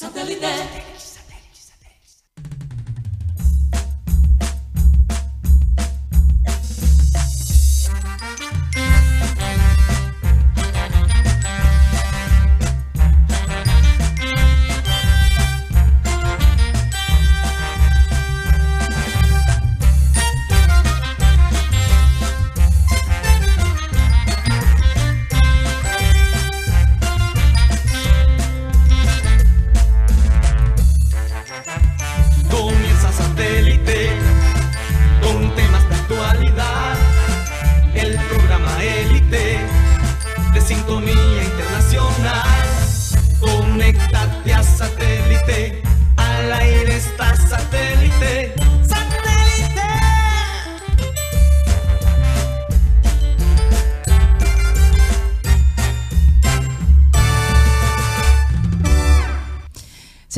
Satellite.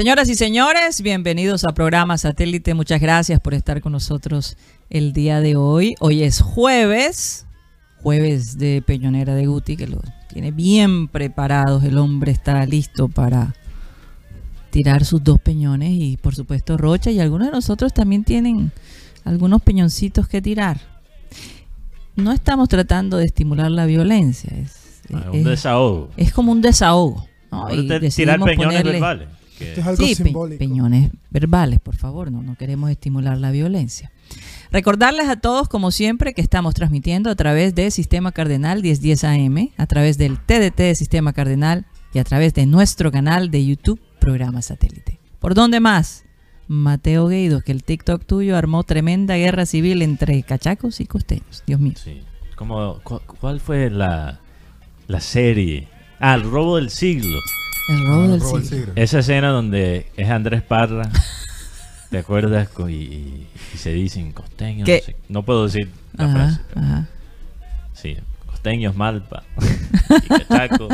Señoras y señores, bienvenidos a programa Satélite. Muchas gracias por estar con nosotros el día de hoy. Hoy es jueves, jueves de Peñonera de Guti, que lo tiene bien preparados. El hombre está listo para tirar sus dos peñones y por supuesto Rocha y algunos de nosotros también tienen algunos peñoncitos que tirar. No estamos tratando de estimular la violencia, es, Ah, es- un desahogo. es como un desahogo. tirar peñones ponerle- verbales. Que- Esto es algo Sí, simbólico. peñones verbales, por favor, no, no queremos estimular la violencia. Recordarles a todos, como siempre, que estamos transmitiendo a través de Sistema Cardenal 1010 AM, a través del TDT de Sistema Cardenal y a través de nuestro canal de YouTube, Programa Satélite. ¿Por dónde más? Mateo Gueido, que el TikTok tuyo armó tremenda guerra civil entre cachacos y costeños. Dios mío. sí. Como, cu- ¿Cuál fue la, la serie? Ah, El robo del siglo. El robo del Robo del siglo. siglo. Esa escena donde es Andrés Parra. ¿Te acuerdas? Y, y- y se dicen costeños. ¿Qué? No, sé. No puedo decir la Ajá, frase. pero ajá. Sí, costeños, malpa. y cachaco.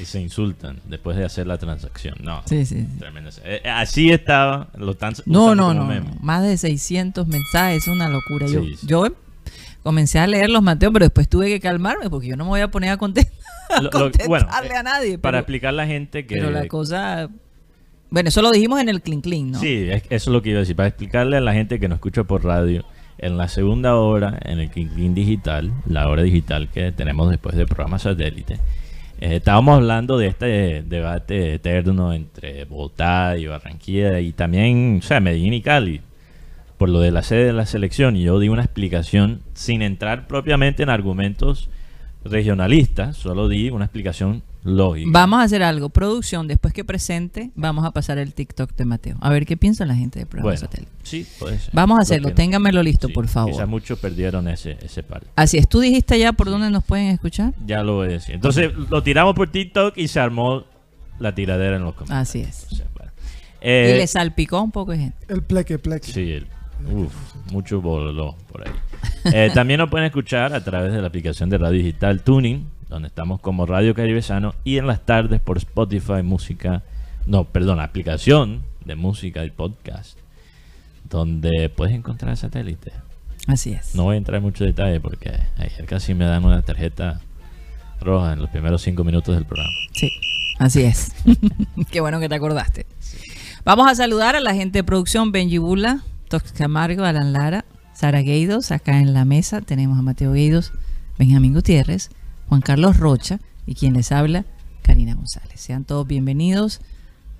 y se insultan después de hacer la transacción. No. Sí, sí. sí. escena. Eh, Así estaba. Lo están No, no, no, meme. Más de 600 mensajes, una locura. Yo, yo comencé a leerlos, Mateo, pero después tuve que calmarme porque yo no me voy a poner a, conte- a Lo- lo- contestarle bueno, a nadie. Para pero, explicar a la gente que. pero la cosa... Bueno, eso lo dijimos en el Clean Clean, ¿no? Sí, es- eso es lo que iba a decir. Para explicarle a la gente que nos escucha por radio, en la segunda hora, en el King King Digital, la hora digital que tenemos después del programa satélite, eh, estábamos hablando de este debate eterno entre Bogotá y Barranquilla y también, o sea, Medellín y Cali, por lo de la sede de la selección. Y yo di una explicación sin entrar propiamente en argumentos regionalistas, solo di una explicación lógica. Vamos a hacer algo. Producción, después que presente, vamos a pasar el TikTok de Mateo. A ver qué piensa la gente de programa Bueno, satélite. sí, puede ser. Vamos a Lo hacerlo. Téngamelo listo, sí, por favor. Quizás muchos perdieron ese, ese par. Así es. ¿Tú dijiste ya por dónde nos pueden escuchar? Ya lo voy a decir. Entonces lo tiramos por TikTok y se armó la tiradera en los comentarios. Así es. O sea, bueno. y Eh, le salpicó un poco de gente. El pleque, pleque. sí, el- uf, mucho bololó por ahí. Eh, también nos pueden escuchar a través de la aplicación de radio digital Tuning, donde estamos como Radio Caribesano, y en las tardes por Spotify, música, no, perdón, aplicación de música y podcast, donde puedes encontrar satélite. Así es. No voy a entrar en mucho detalle porque ayer casi me dan una tarjeta roja en los primeros cinco minutos del programa. Sí, así es. Qué bueno que te acordaste. Vamos a saludar a la gente de producción, Benji Bula, Tox Camargo, Alan Lara, Sara Gueidos. Acá en la mesa tenemos a Mateo Gueidos, Benjamín Gutiérrez, Juan Carlos Rocha y quien les habla, Karina González. Sean todos bienvenidos.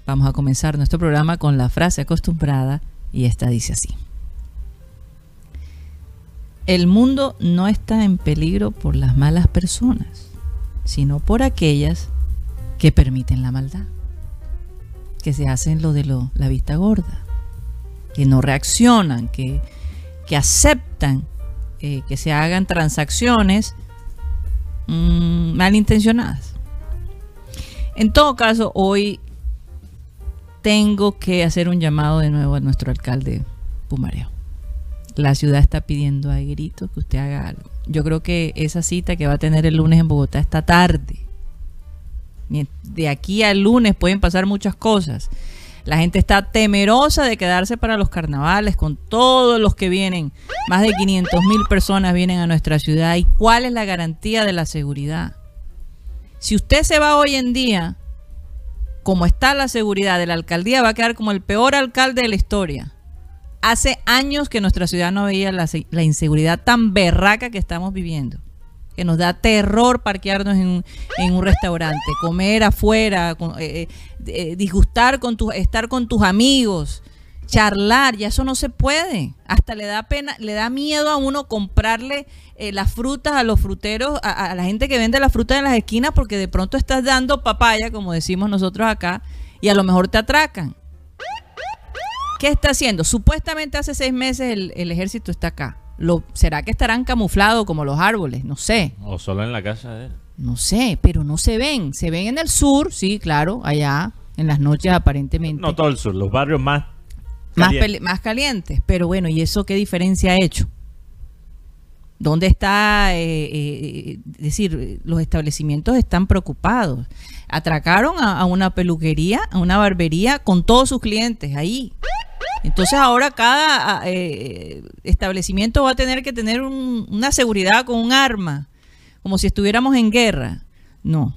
Vamos a comenzar nuestro programa con la frase acostumbrada y esta dice así. El mundo no está en peligro por las malas personas, sino por aquellas que permiten la maldad, que se hacen lo de la vista gorda, que no reaccionan, que, que aceptan eh, que se hagan transacciones mm, malintencionadas. En todo caso, hoy tengo que hacer un llamado de nuevo a nuestro alcalde Pumareo. La ciudad está pidiendo a gritos que usted haga algo. Yo creo que esa cita que va a tener el lunes en Bogotá esta tarde De aquí al lunes pueden pasar muchas cosas. La gente está temerosa de quedarse para los carnavales con todos los que vienen. Más de 500 mil personas vienen a nuestra ciudad. ¿Y cuál es la garantía de la seguridad? Si usted se va hoy en día como está la seguridad de la alcaldía, va a quedar como el peor alcalde de la historia. Hace años que nuestra ciudad no veía la, la inseguridad tan berraca que estamos viviendo. Que nos da terror parquearnos en, en un restaurante, comer afuera, eh, eh, eh, disgustar con tus, estar con tus amigos, charlar, ya eso no se puede. Hasta le da pena, le da miedo a uno comprarle las frutas a los fruteros, a, la gente que vende las frutas en las esquinas, porque de pronto estás dando papaya, como decimos nosotros acá, y a lo mejor te atracan. ¿Qué está haciendo? Supuestamente hace seis meses el ejército está acá. Lo, ¿Será que estarán camuflados como los árboles? No sé. O solo en la casa de él. No sé, pero no se ven. Se ven en el sur, sí, claro, allá, en las noches aparentemente. No todo el sur, los barrios más. más, calientes. peli- más calientes. Pero bueno, ¿y eso qué diferencia ha hecho? ¿Dónde está? eh, eh, es decir, los establecimientos están preocupados. Atracaron a, a una peluquería, a una barbería con todos sus clientes ahí. Entonces ahora cada ah, eh, establecimiento va a tener que tener un- una seguridad con un arma, como si estuviéramos en guerra. No,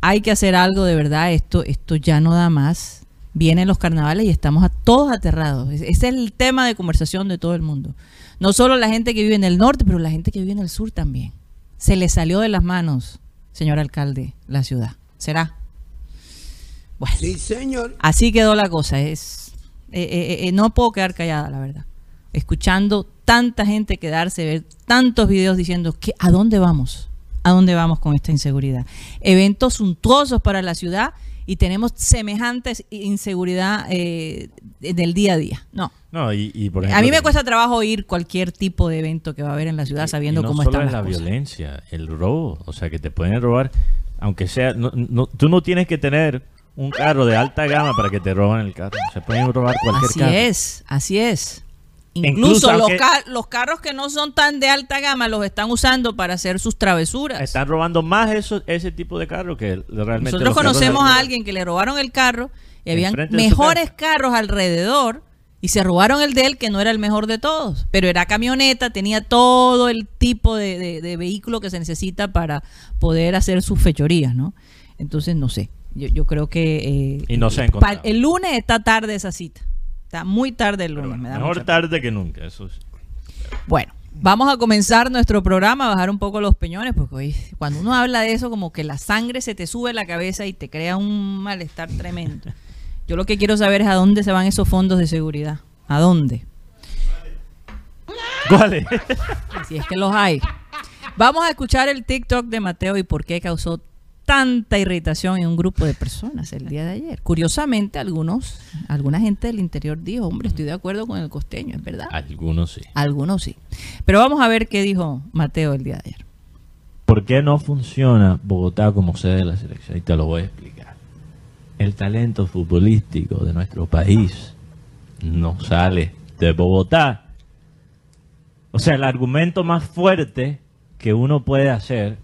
hay que hacer algo de verdad. Esto, esto ya no da más. Vienen los carnavales y estamos a todos aterrados. Ese ese es el tema de conversación de todo el mundo. No solo la gente que vive en el norte, pero la gente que vive en el sur también. Se le salió de las manos, señor alcalde, la ciudad. ¿Será? Bueno, Sí, señor. así quedó la cosa. Es, eh, eh, eh, no puedo quedar callada, la verdad. Escuchando tanta gente quedarse, ver tantos videos diciendo que a dónde vamos, a dónde vamos con esta inseguridad. Eventos suntuosos para la ciudad y tenemos semejantes inseguridad eh, del día a día. No. No, y, y por A ejemplo, mí me cuesta trabajo ir cualquier tipo de evento que va a haber en la ciudad y- sabiendo y no cómo solo están es las la cosas. violencia, el robo. O sea, que te pueden robar, aunque sea. No, no- tú no tienes que tener un carro de alta gama para que te roban el carro. Se pueden robar cualquier Así carro. es, así es. Incluso Incluso, los, ca- los carros que no son tan de alta gama los están usando para hacer sus travesuras. Están robando más eso, ese tipo de carro que realmente. Nosotros conocemos a alguien que le robaron el carro y habían mejores carros alrededor y se robaron el de él que no era el mejor de todos, pero era camioneta, tenía todo el tipo de, de- de vehículo que se necesita para poder hacer sus fechorías, ¿no? Entonces, no sé, yo, yo creo que... eh, Y no se ha. El lunes está tarde esa cita, está muy tarde el lunes. me da Mejor tarde que nunca. Eso es. bueno, vamos a comenzar nuestro programa, a bajar un poco los peñones, porque hoy, cuando uno habla de eso, como que la sangre se te sube a la cabeza y te crea un malestar tremendo. Yo lo que quiero saber es a dónde se van esos fondos de seguridad. ¿A dónde? ¿Cuál es? Si es que los hay. Vamos a escuchar el TikTok de Mateo y por qué causó tanta irritación en un grupo de personas el día de ayer. Curiosamente, algunos, alguna gente del interior dijo, hombre, estoy de acuerdo con el costeño, es verdad. Algunos sí. Algunos sí. Pero vamos a ver qué dijo Mateo el día de ayer. ¿Por qué no funciona Bogotá como sede de la selección? Y te lo voy a explicar. El talento futbolístico de nuestro país no sale de Bogotá. O sea, el argumento más fuerte que uno puede hacer,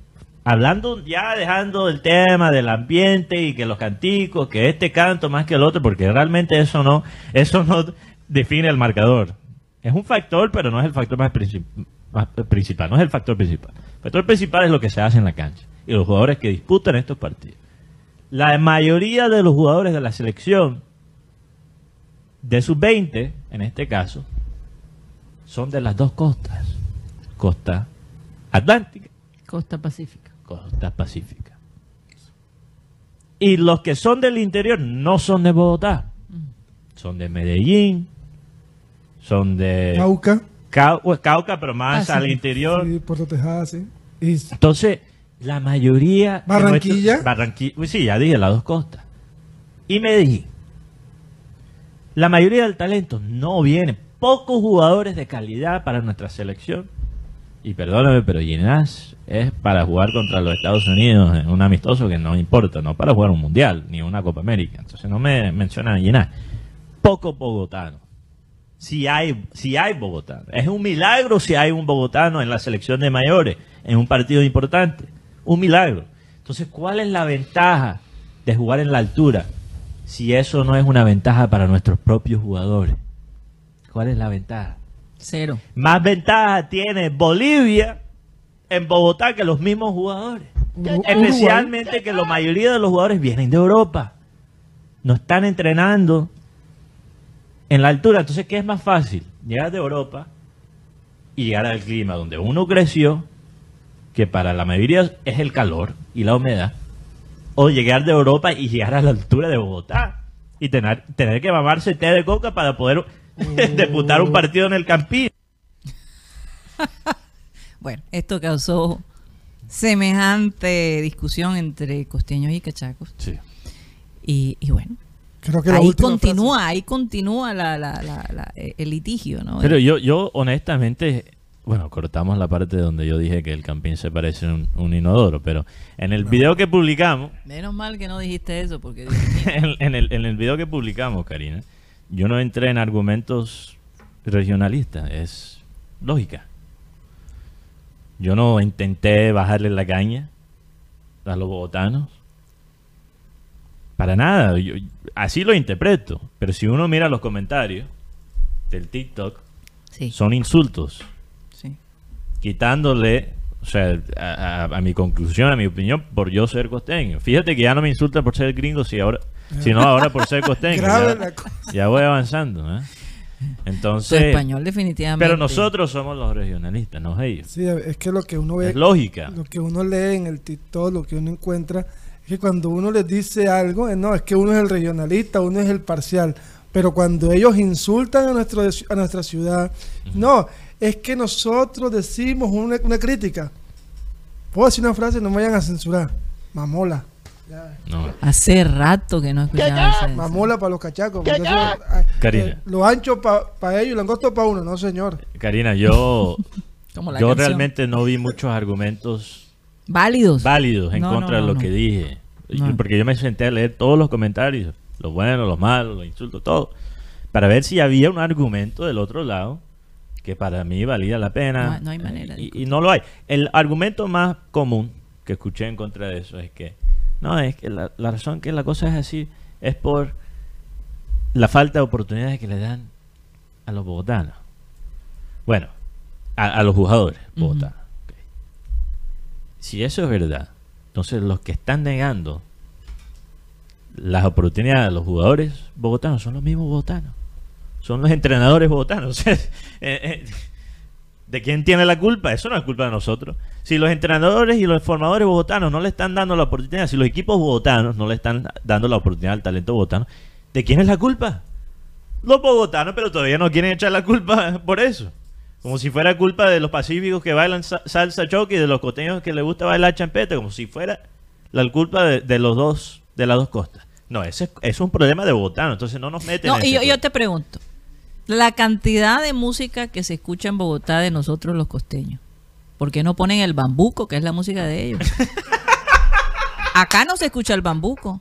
hablando ya dejando el tema del ambiente y que los canticos, que este canto más que el otro, porque realmente eso no, eso no define el marcador. Es un factor, pero no es el factor más, princip- más principal, no es el factor principal. El factor principal es lo que se hace en la cancha y los jugadores que disputan estos partidos. La mayoría de los jugadores de la selección, de sus 20, en este caso, son de las dos costas. Costa Atlántica, Costa Pacífica. Costa Pacífica. Y los que son del interior no son de Bogotá. Son de Medellín, son de Cauca. Cau- pues, Cauca, pero más Ah, sí. al interior. Sí, Puerto Tejada, sí. Y Entonces, la mayoría... de Barranquilla. nuestros- Barranqui- sí, ya dije, las dos costas. Y Medellín. La mayoría del talento no viene. Pocos jugadores de calidad para nuestra selección. Y perdóname, pero Ginás es para jugar contra los Estados Unidos en un amistoso que no importa, no para jugar un mundial ni una Copa América. Entonces no me mencionan a Ginás. Poco bogotano. Si hay, si hay bogotano. Es un milagro si hay un bogotano en la selección de mayores, en un partido importante. Un milagro. Entonces, ¿cuál es la ventaja de jugar en la altura si eso no es una ventaja para nuestros propios jugadores? ¿Cuál es la ventaja? Cero. Más ventaja tiene Bolivia en Bogotá que los mismos jugadores. Especialmente que la mayoría de los jugadores vienen de Europa. no están entrenando en la altura. Entonces, ¿qué es más fácil? Llegar de Europa y llegar al clima donde uno creció, que para la mayoría es el calor y la humedad, o llegar de Europa y llegar a la altura de Bogotá y tener, tener que mamarse té de coca para poder disputar un partido en el Campín. Bueno, esto causó semejante discusión entre costeños y cachacos. Sí. Y, y bueno, Creo que la ahí continúa, ahí continúa la, la- la- la- el litigio, ¿no? Pero yo, yo honestamente, bueno, cortamos la parte donde yo dije que el Campín se parece a un, un inodoro, pero en el video que publicamos, Menos mal que no dijiste eso, porque en el, en el video que publicamos, Karina, yo no entré en argumentos regionalistas, es lógica. Yo no intenté bajarle la caña a los bogotanos. Para nada, yo- así lo interpreto. Pero si uno mira los comentarios del TikTok, sí, son insultos, sí. quitándole, o sea, a, a- a mi conclusión, a mi opinión, por yo ser costeño. Fíjate que ya no me insulta por ser gringo, si ahora, sino ahora por ser costeño. Ya, ya voy avanzando, ¿eh? Tu Entonces, español definitivamente. pero nosotros somos los regionalistas, no ellos. Sí, es que lo que uno ve, Es lógica. lo que uno lee en el TikTok, lo que uno encuentra, es que cuando uno les dice algo, eh, no, es que uno es el regionalista, uno es el parcial. Pero cuando ellos insultan a, nuestro, a nuestra ciudad, no, es que nosotros decimos una, una crítica. Puedo decir una frase, no me vayan a censurar. Mamola. No. Hace rato que no escuchaba ese- Mamola para los cachacos. Karina. eh, lo ancho para ellos y lo angosto para uno, no señor. Karina, yo, Como la yo canción. realmente no vi muchos argumentos Válidos. válidos en No, no, contra de lo no. que dije. No. Porque yo me senté a leer todos los comentarios, los buenos, los malos, los insultos, todo, para ver si había un argumento del otro lado que para mí valía la pena. No hay- no hay manera de Y, y no lo hay. El argumento más común que escuché en contra de eso es que, no, es que la, la razón que la cosa es así es por la falta de oportunidades que le dan a los bogotanos. Bueno, a, a los jugadores bogotanos. Si eso es verdad, entonces los que están negando las oportunidades a los jugadores bogotanos son los mismos bogotanos. Son los entrenadores bogotanos. ¿De quién tiene la culpa? Eso no es culpa de nosotros. Si los entrenadores y los formadores bogotanos no le están dando la oportunidad, si los equipos bogotanos no le están dando la oportunidad al talento bogotano, ¿de quién es la culpa? Los bogotanos, pero todavía no quieren echar la culpa por eso. Como si fuera culpa de los pacíficos que bailan sa- salsa choque y de los costeños que les gusta bailar champeta, como si fuera la culpa de, de los dos, de las dos costas. No, ese es, es un problema de bogotano, entonces no nos meten No, en y yo, te pregunto, la cantidad de música que se escucha en Bogotá de nosotros los costeños, ¿por qué no ponen el bambuco, que es la música de ellos? Acá no se escucha el bambuco,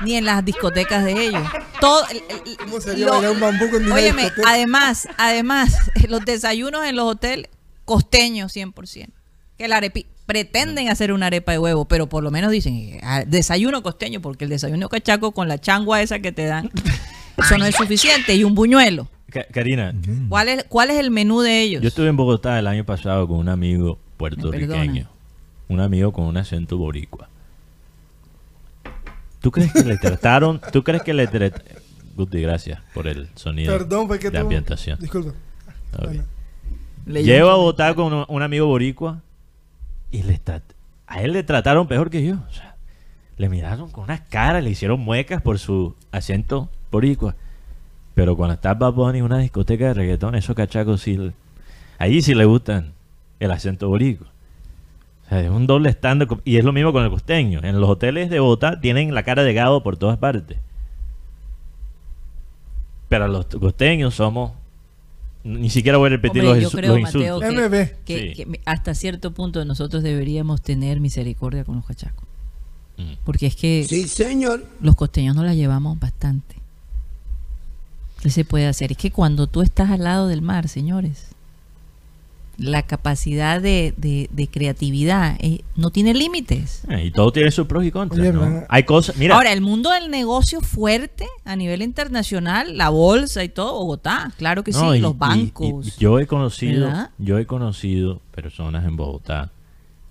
ni en las discotecas de ellos. Todo, el- el- ¿Cómo sería lo- bailar un bambuco en una Óyeme, discoteca? además, además, los desayunos en los hoteles costeños 100%. Que la arepi pretenden hacer una arepa de huevo, pero por lo menos dicen eh, desayuno costeño, porque el desayuno cachaco con la changua esa que te dan, eso no es suficiente. Y un buñuelo. Ka- Karina, ¿Cuál es, cuál es el menú de ellos? Yo estuve en Bogotá el año pasado con un amigo puertorriqueño. Un amigo con un acento boricua. ¿Tú crees que le trataron? ¿Tú crees que le trataron? Guti, gracias por el sonido Perdón, fue que de tú- ambientación. Disculpa. Ok. Bueno. Le Llego a Bogotá con un, un amigo boricua y le a él le trataron peor que yo. O sea, le miraron con unas caras, le hicieron muecas por su acento boricua. Pero cuando está Bad Bunny en una discoteca de reggaetón, esos cachacos sí... Ahí sí le gustan el acento boricua. O sea, es un doble estándar. Y es lo mismo con el costeño. En los hoteles de Bogotá tienen la cara de gado por todas partes. Pero los costeños somos... Ni siquiera voy a repetir Hombre, yo los, insu- creo, los Mateo, insultos. que, MB. que- Sí. que hasta cierto punto nosotros deberíamos tener misericordia con los cachacos. Mm. Porque es que Sí, señor. los costeños nos la llevamos bastante. ¿Qué se puede hacer? Es que cuando tú estás al lado del mar, señores, la capacidad de, de- de creatividad eh, no tiene límites. Eh, Y todo tiene sus pros y contras. Oye, ¿no? Hay cosas. Mira, Ahora, el mundo del negocio fuerte a nivel internacional, la bolsa y todo, Bogotá, claro que no, sí, y- los y- bancos. y yo he conocido, ¿verdad? yo he conocido personas en Bogotá.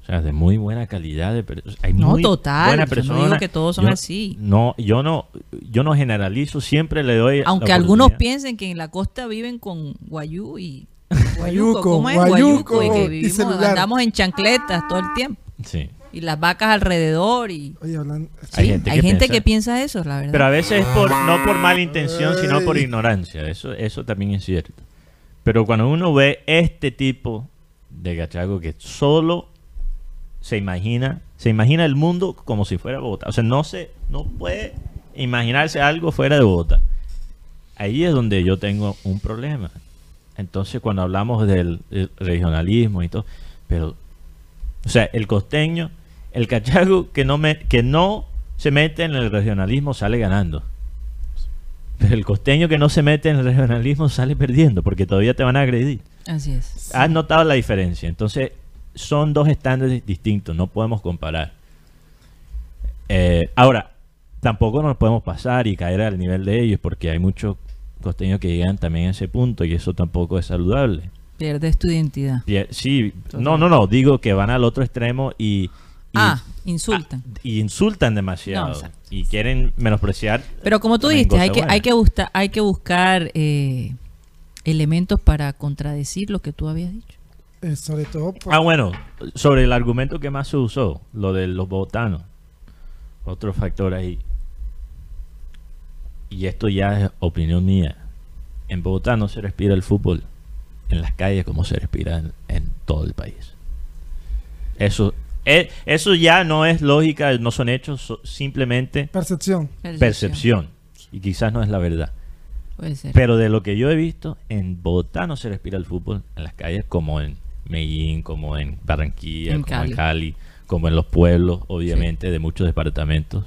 O sea, de muy buena calidad. De hay No, muy total, buena yo no digo que todos son Yo- así. No, yo no, yo no generalizo, siempre le doy. la Aunque algunos piensen que en la costa viven con guayú y Guayuco, ¿cómo es? guayuco y que vivimos, andamos en chancletas todo el tiempo Sí. y las vacas alrededor y Oye, hablando. Hay gente hay que gente piensa- que piensa eso, la verdad. Pero a veces es por, no por mala intención, sino por ignorancia. Eso, eso también es cierto. Pero cuando uno ve este tipo de gachaco que solo se imagina, se imagina el mundo como si fuera Bogotá. O sea, no se, no puede imaginarse algo fuera de Bogotá. Ahí es donde yo tengo un problema. Entonces, cuando hablamos del, del regionalismo y todo, pero, o sea, el costeño, el cachaco que no me, que no se mete en el regionalismo sale ganando. Pero el costeño que no se mete en el regionalismo sale perdiendo, porque todavía te van a agredir. Así es. Has notado la diferencia. Entonces, son dos estándares distintos, no podemos comparar. Eh, ahora, tampoco nos podemos pasar y caer al nivel de ellos, porque hay muchos costeños que llegan también a ese punto y eso tampoco es saludable. Pierdes tu identidad. Sí, no, no, no, digo que van al otro extremo y, y- Ah, insultan. ah, y insultan demasiado No, y quieren menospreciar. Pero como tú dijiste, hay que, buenas. hay que, buscar, hay que buscar eh, elementos para contradecir lo que tú habías dicho. Eh, sobre todo por- Ah, bueno, sobre el argumento que más se usó, lo de los bogotanos. Otro factor ahí. Y esto ya es opinión mía. En Bogotá no se respira el fútbol en las calles como se respira en, en todo el país. Eso, eh, eso ya no es lógica, no son hechos, so- simplemente percepción. percepción. Y quizás no es la verdad. Puede ser. Pero de lo que yo he visto, en Bogotá no se respira el fútbol en las calles como en Medellín, como en Barranquilla, En como Cali. en Cali, como en los pueblos, obviamente, de muchos departamentos.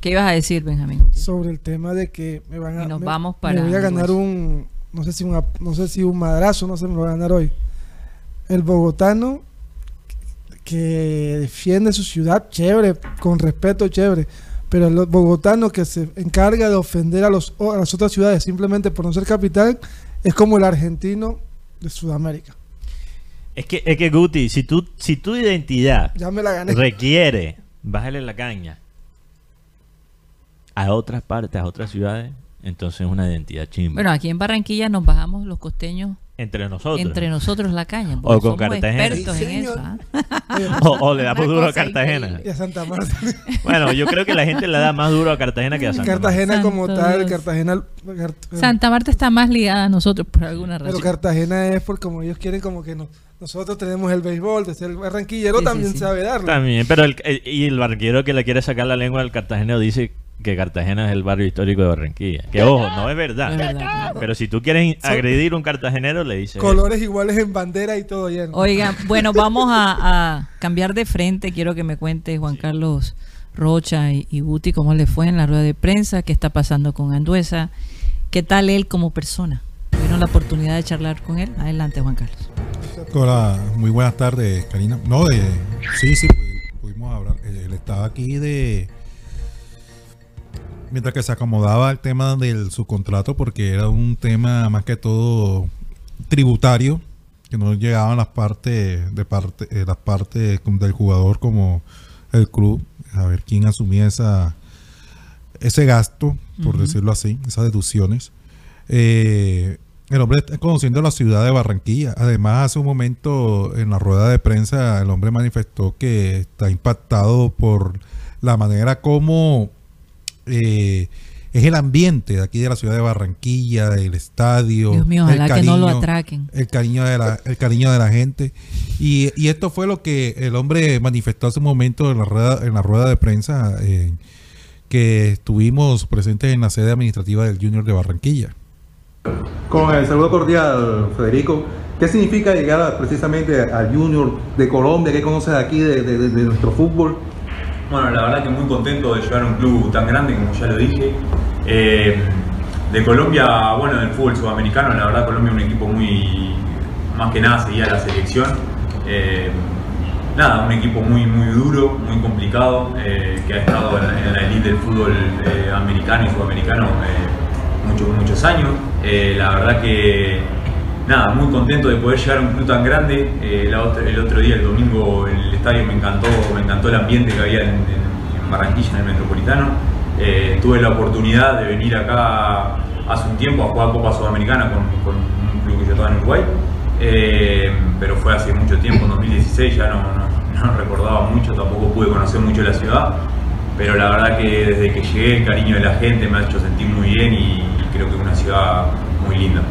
¿Qué ibas a decir, Benjamín? sobre el tema de que me van a Y nos me- vamos me para voy a ganar un no sé si un no sé si un madrazo no sé me lo voy a ganar hoy el bogotano que defiende su ciudad chévere con respeto chévere pero el bogotano que se encarga de ofender a los a las otras ciudades simplemente por no ser capital es como el argentino de Sudamérica Es que, es que Guti, si, tú, si tu identidad ya me la gané requiere bajarle la caña a otras partes, a otras ciudades, entonces es una identidad chimba. Bueno, aquí en Barranquilla nos bajamos los costeños entre nosotros. entre nosotros la caña. O con somos Cartagena. expertos Sí, en señor. eso. ¿ah? O, o le damos duro a Cartagena. y a Santa Marta Bueno, yo creo que la gente le da más duro a Cartagena que a Santa Marta. Cartagena como Santo tal Dios. Cartagena Cart- Santa Marta está más ligada a nosotros por alguna Pero razón. Cartagena es por como ellos quieren como que no, nosotros tenemos el béisbol, de ser el barranquillero Sí, también sí. sabe darlo. También, pero el, el- y el barquero que le quiere sacar la lengua al cartagenero dice que Cartagena es el barrio histórico de Barranquilla. Que ojo, no es verdad. No es. Pero si tú quieres agredir a un cartagenero, le dices... Colores iguales en bandera y todo lleno. Oigan, bueno, vamos a, a cambiar de frente. Quiero que me cuente Juan Carlos Rocha y, y Guti cómo le fue en la rueda de prensa, qué está pasando con Anduesa, qué tal él como persona. ¿Tuvieron la oportunidad de charlar con él? Adelante, Juan Carlos. Hola, muy buenas tardes, Karina. No, de, sí, sí, pu- pudimos hablar. Él estaba aquí de. Mientras que se acomodaba el tema del subcontrato, porque era un tema más que todo tributario, que no llegaban las partes de parte, eh, las partes del jugador como el club, a ver quién asumía esa ese gasto, por decirlo así, esas deducciones. Eh, el hombre está conociendo la ciudad de Barranquilla. Además, hace un momento en la rueda de prensa, el hombre manifestó que está impactado por la manera como eh, es el ambiente de aquí de la ciudad de Barranquilla, del estadio. Dios mío, el ojalá que no lo cariño- atraquen. el cariño de la, el cariño de la gente. Y, y esto fue lo que el hombre manifestó hace un momento en la rueda, en la rueda de prensa eh, que estuvimos presentes en la sede administrativa del Junior de Barranquilla. Con el saludo cordial, Federico. ¿Qué significa llegar precisamente al Junior de Colombia? ¿Qué conoces aquí de- de- de nuestro fútbol? Bueno, la verdad que muy contento de llegar a un club tan grande, como ya lo dije. Eh, de Colombia, bueno, del fútbol sudamericano, la verdad Colombia es un equipo muy, más que nada seguía la selección. Eh, nada, un equipo muy, muy duro, muy complicado, eh, que ha estado en, en la elite del fútbol americano y sudamericano muchos, muchos años. La verdad que nada, muy contento de poder llegar a un club tan grande. Eh, el otro día, el domingo, el estadio me encantó, me encantó el ambiente que había en, Barranquilla, en el Metropolitano. Eh, tuve la oportunidad de venir acá hace un tiempo a jugar Copa Sudamericana con, un club que yo estaba en Uruguay. Eh, pero fue hace mucho tiempo, en 2016, ya no recordaba mucho, tampoco pude conocer mucho la ciudad. Pero la verdad que desde que llegué el cariño de la gente me ha hecho sentir muy bien y creo que es una ciudad muy linda.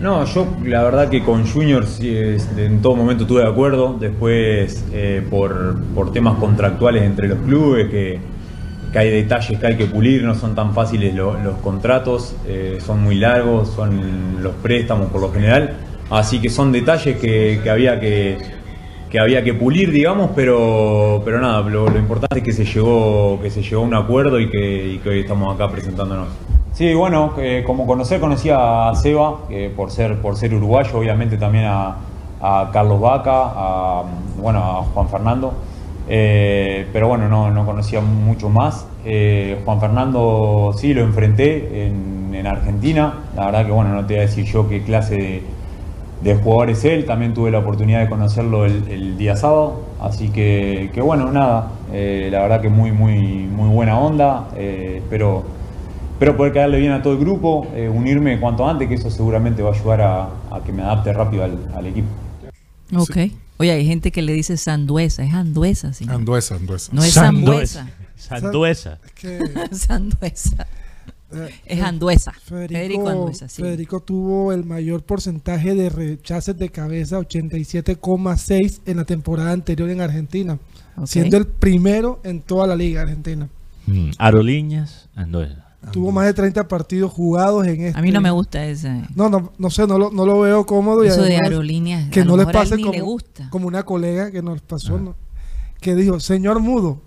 No, yo la verdad que con Junior sí, en todo momento estuve de acuerdo. Después, eh, por, por temas contractuales entre los clubes, que, que hay detalles que hay que pulir, no son tan fáciles lo- los contratos, eh, son muy largos, son los préstamos por lo general. Así que son detalles que, que había que, que había que pulir, digamos, pero, pero nada, lo, lo importante es que se llegó, que se llegó a un acuerdo y que, y que hoy estamos acá presentándonos. Sí, bueno, como conocer, conocí a Seba, por ser, por ser uruguayo, obviamente también a, Carlos Vaca, a, bueno, a Juan Fernando, eh, pero bueno, no, no conocía mucho más. Eh, Juan Fernando sí lo enfrenté en, en Argentina, la verdad que bueno, no te voy a decir yo qué clase de, de jugador es él, también tuve la oportunidad de conocerlo el, el día sábado, así que, que bueno, nada, eh, la verdad que muy, muy, muy buena onda, espero, espero poder caerle bien a todo el grupo, eh, unirme cuanto antes, que eso seguramente va a ayudar a, a que me adapte rápido al, al equipo. Ok. Oye, hay gente que le dice sanduesa, es anduesa, sí. Anduesa, Anduesa. No es Sanduesa. sambuesa. Sanduesa. Es que sanduesa. eh, Es anduesa. Federico, Federico Anduesa, sí. Federico tuvo el mayor porcentaje de rechaces de cabeza, 87,6 en la temporada anterior en Argentina, siendo el primero en toda la liga argentina. Mm, Aroliñas, Anduesa. Tuvo más de 30 partidos jugados en este. A mí no me gusta ese. No, no, no sé, no lo, no lo veo cómodo. Y Eso de aerolíneas. Que a no lo le mejor a él pase como, le gusta. como una colega que nos pasó, ¿no? que dijo, señor Mudo,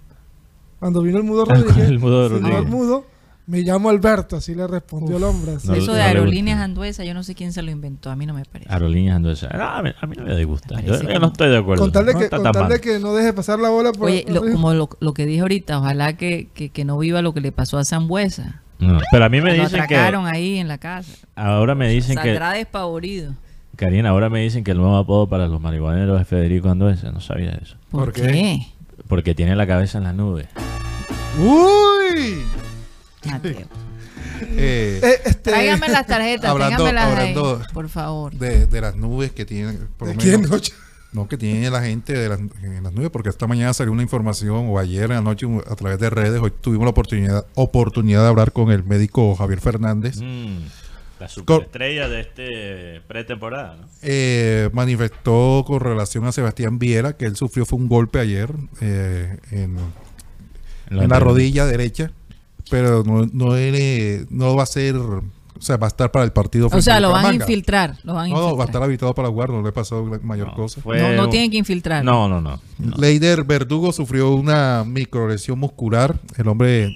cuando vino el Mudo Ah, Rodríguez, el Mudo señor Rodríguez. Mudo, me llamo Alberto, así le respondió el hombre. así. No, Eso no de aerolíneas anduesa, yo no sé quién se lo inventó. A mí no me parece. Aerolíneas Anduesa. No, a, mí, a mí no me disgusta. Yo, no estoy de acuerdo. Con tal de No que, con de que no deje pasar la bola por Oye, lo- como lo, lo que dije ahorita, ojalá que, que, que no viva lo que le pasó a Zambuesa. No, pero a mí me Lo dicen que. ahí en la casa. Ahora me dicen que. Saldrá despavorido. Karina, ahora me dicen que el nuevo apodo para los marihuaneros es Federico Anduesa. No sabía eso. ¿Por, ¿Por qué? qué? Porque tiene la cabeza en las nubes. ¡Uy! Mateo. Eh, Eh, este, Tráigame las tarjetas, Hablando- téngamelas ahí, hablando por favor. de, de las nubes que tienen, por ¿de quién, menos- Noche? No, que tiene la gente de las, en las nubes, porque esta mañana salió una información, o ayer en la noche a través de redes, hoy tuvimos la oportunidad, oportunidad de hablar con el médico Javier Fernández. Mm, la superestrella de este pretemporada, ¿no? Eh, manifestó con relación a Sebastián Viera que él sufrió fue un golpe ayer eh, en, en la rodilla derecha, pero no, no, él, no va a ser, o sea, va a estar para el partido. O frente sea, a lo van a infiltrar. Lo van a No, no, va a infiltrar. estar habitado para jugar, no le pasó la mayor No, cosa. fue No, no tienen que infiltrar. No, no, no. no. Leider Verdugo sufrió una microlesión muscular. El hombre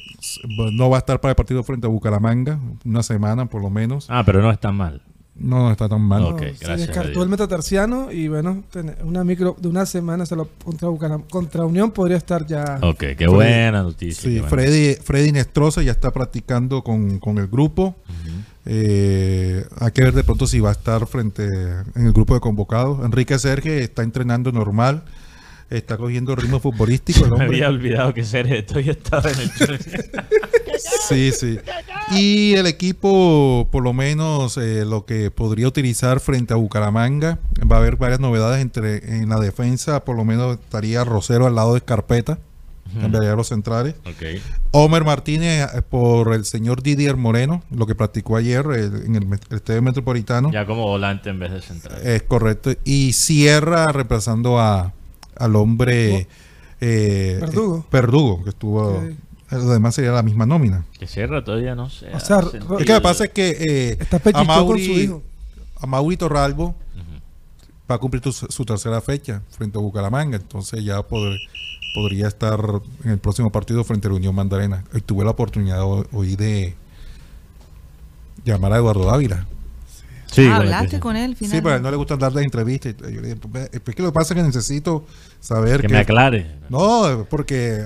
no va a estar para el partido frente a Bucaramanga, una semana por lo menos. Ah, pero no está mal. No, no está tan mal. Ok, No, gracias se descartó el metatarsiano y bueno, una micro de una semana se lo, contra, contra Unión podría estar ya. Ok, qué buena noticia. Sí, buena. Freddy, Freddy Nestroza ya está practicando con, con el grupo. Eh, hay que ver de pronto si va a estar frente en el grupo de convocados. Enrique Serge está entrenando normal. Está cogiendo ritmo futbolístico. El Me hombre. había olvidado que Sergio todavía estaba en el Sí, sí. Y el equipo, por lo menos, eh, lo que podría utilizar frente a Bucaramanga, va a haber varias novedades entre en la defensa, por lo menos estaría Rosero al lado de Escarpeta, cambiaría los centrales. Ok. Homer Martínez eh, por el señor Didier Moreno, lo que practicó ayer eh, en el, Estadio Metropolitano. Ya como volante en vez de central. Es correcto. Y Sierra reemplazando a, al hombre eh, eh, Verdugo, que estuvo... Lo demás sería la misma nómina. Que Sierra todavía no sé. O sea, sentido Es que lo que pasa es que eh, Está pechichón con Amauri- su hijo. Amauri Torralbo va a cumplir tu- su tercera fecha frente a Bucaramanga, entonces ya poder- podría estar en el próximo partido frente a la Unión Mandarena. Hoy tuve la oportunidad ho- hoy de llamar a Eduardo Dávila. Sí, Ah, con la hablaste con él Sí, finalmente. pero a él no le gustan dar las entrevistas. y Yo le dije, "Pues, es que lo que pasa es que necesito saber Que que- me aclare. No, porque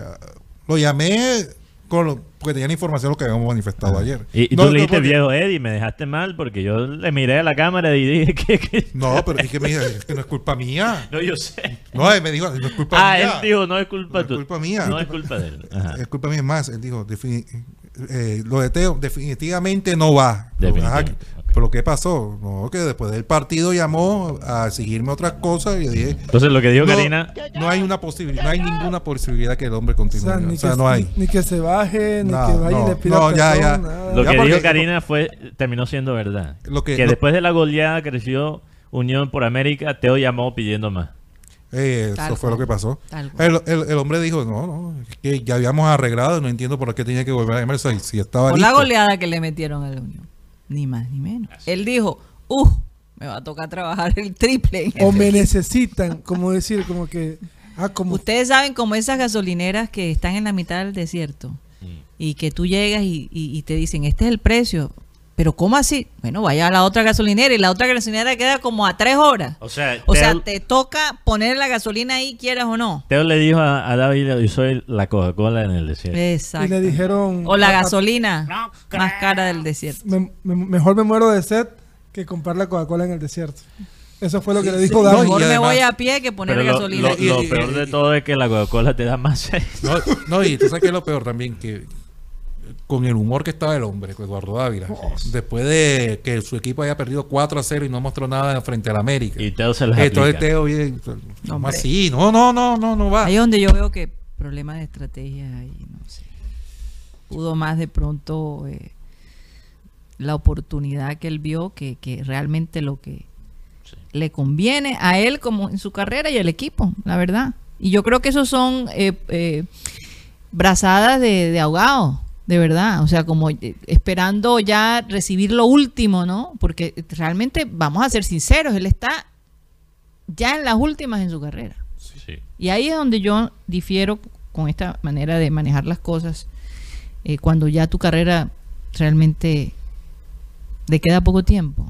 lo llamé con lo- porque tenían información de lo que habíamos manifestado ayer. Ah. Y, y No, tú no, le dijiste porque- viejo Eddie, me dejaste mal porque yo le miré a la cámara y dije que... que- No, pero es que me dijo, es que no es culpa mía. No, yo sé. No, él me dijo, no es culpa Ah, mía. él dijo, no es culpa No es culpa mía. No es culpa de él. Ajá. Es culpa mía más. Él dijo, eh, lo de Teo definitivamente no va. Definitivamente. Pero ¿qué pasó? No, que después del partido llamó a exigirme otras cosas y yo dije, Entonces lo que dijo no, Karina... no hay una posibilidad, no hay ninguna posibilidad que el hombre O continúe. O ni, sea, que, no hay. ni que se baje, ni No, que vaya y no, le pida no, ya, ya. nada. Lo Ya que porque- dijo Karina fue terminó siendo verdad. Lo que- que lo- después de la goleada creció Unión por América, Teo llamó pidiendo más. Eh, eso fue lo que pasó. El, el- el hombre dijo, no, no, que ya habíamos arreglado, no entiendo por qué tenía que volver a llamar si, si estaba Por la goleada que le metieron a la Unión. Ni más ni menos. Él dijo, uh, me va a tocar trabajar el triple. O este me equipo". necesitan, como decir, como que. Ah, como. Ustedes saben como esas gasolineras que están en la mitad del desierto y que tú llegas y, y- y te dicen, este es el precio. Pero ¿cómo así? Bueno, vaya a la otra gasolinera y la otra gasolinera queda como a tres horas. O sea, O sea, te toca poner la gasolina ahí, quieras o no. Teo le dijo a, a David, yo soy la Coca-Cola en el desierto. Exacto. Y le dijeron. O la "Ah, gasolina más cara del desierto. me- me- mejor me muero de sed que comprar la Coca-Cola en el desierto. Eso fue lo que le dijo sí, David. Mejor me además- voy a pie que poner Pero lo, gasolina. lo- lo peor de todo es que la Coca-Cola te da más sed. No, no, y tú sabes que es lo peor también, que con el humor que estaba el hombre, Eduardo Dávila, después de que su equipo haya perdido 4 a 0 y no mostró nada frente al América. Y Teo se las Entonces aplica. Teo ¿cómo Hombre. así? No, no, no, no, no va. Ahí es donde yo veo que problemas de estrategia ahí, no sé. Pudo más de pronto eh, la oportunidad que él vio, que, que realmente lo que Sí. le conviene a él como en su carrera y al equipo, la verdad. Y yo creo que esos son eh, eh, brazadas de, de ahogado, de verdad. O sea, como eh, esperando ya recibir lo último, ¿no? Porque realmente, vamos a ser sinceros, él está ya en las últimas en su carrera. Sí. Y ahí es donde yo difiero con esta manera de manejar las cosas, eh, cuando ya tu carrera realmente le queda poco tiempo,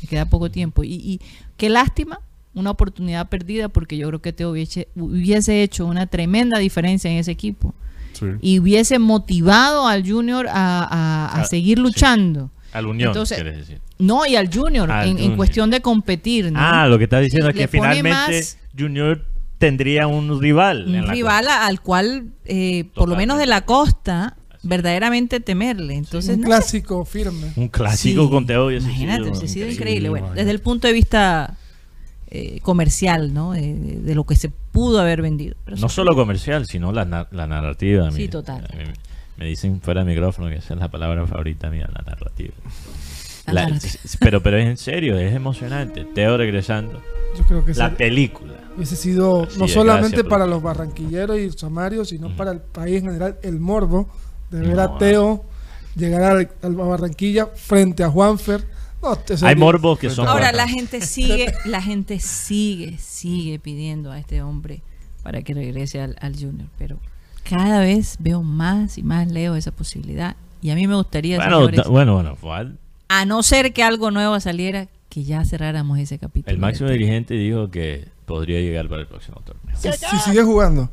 le queda poco tiempo. Y, y qué lástima, una oportunidad perdida, porque yo creo que te hubiese, hubiese hecho una tremenda diferencia en ese equipo Sí. y hubiese motivado al junior a, a- a Ah, seguir sí. luchando. Al Unión, Entonces, quieres decir. No, y al junior, Al en, en cuestión de competir. ¿no? Ah, lo que estás diciendo Sí, es que finalmente más- Junior tendría un rival. en un la rival al cual, eh, por lo menos de la costa, verdaderamente temerle. Entonces, un no sé. clásico firme. Un clásico Sí, con Teo Imagínate, hubiese sido increíble. increíble. Bueno, desde el punto de vista eh, comercial, ¿no? De, de- lo que se pudo haber vendido. Pero No solo comercial, sino la, la narrativa. Sí, mi- total. a me- dicen fuera de micrófono que esa es la palabra favorita mía, la narrativa. La La- narrativa. s- pero, pero es en serio, es emocionante. Teo regresando. Yo creo que La película. Hubiese sido Así no es, solamente gracias, para los barranquilleros y samarios, sino para el país en general, el morbo de ver No, a Teo llegar al, al Barranquilla frente a Juanfer. No, Hay morbos que son. Ahora la gente sigue, la gente sigue, sigue pidiendo a este hombre para que regrese al, al Junior, pero cada vez veo más y más leo esa posibilidad y a mí me gustaría, Bueno, da- bueno, bueno, al- a no ser que algo nuevo saliera, que ya cerráramos ese capítulo. el máximo dirigente dijo que podría llegar para el próximo torneo. si, si sigue jugando.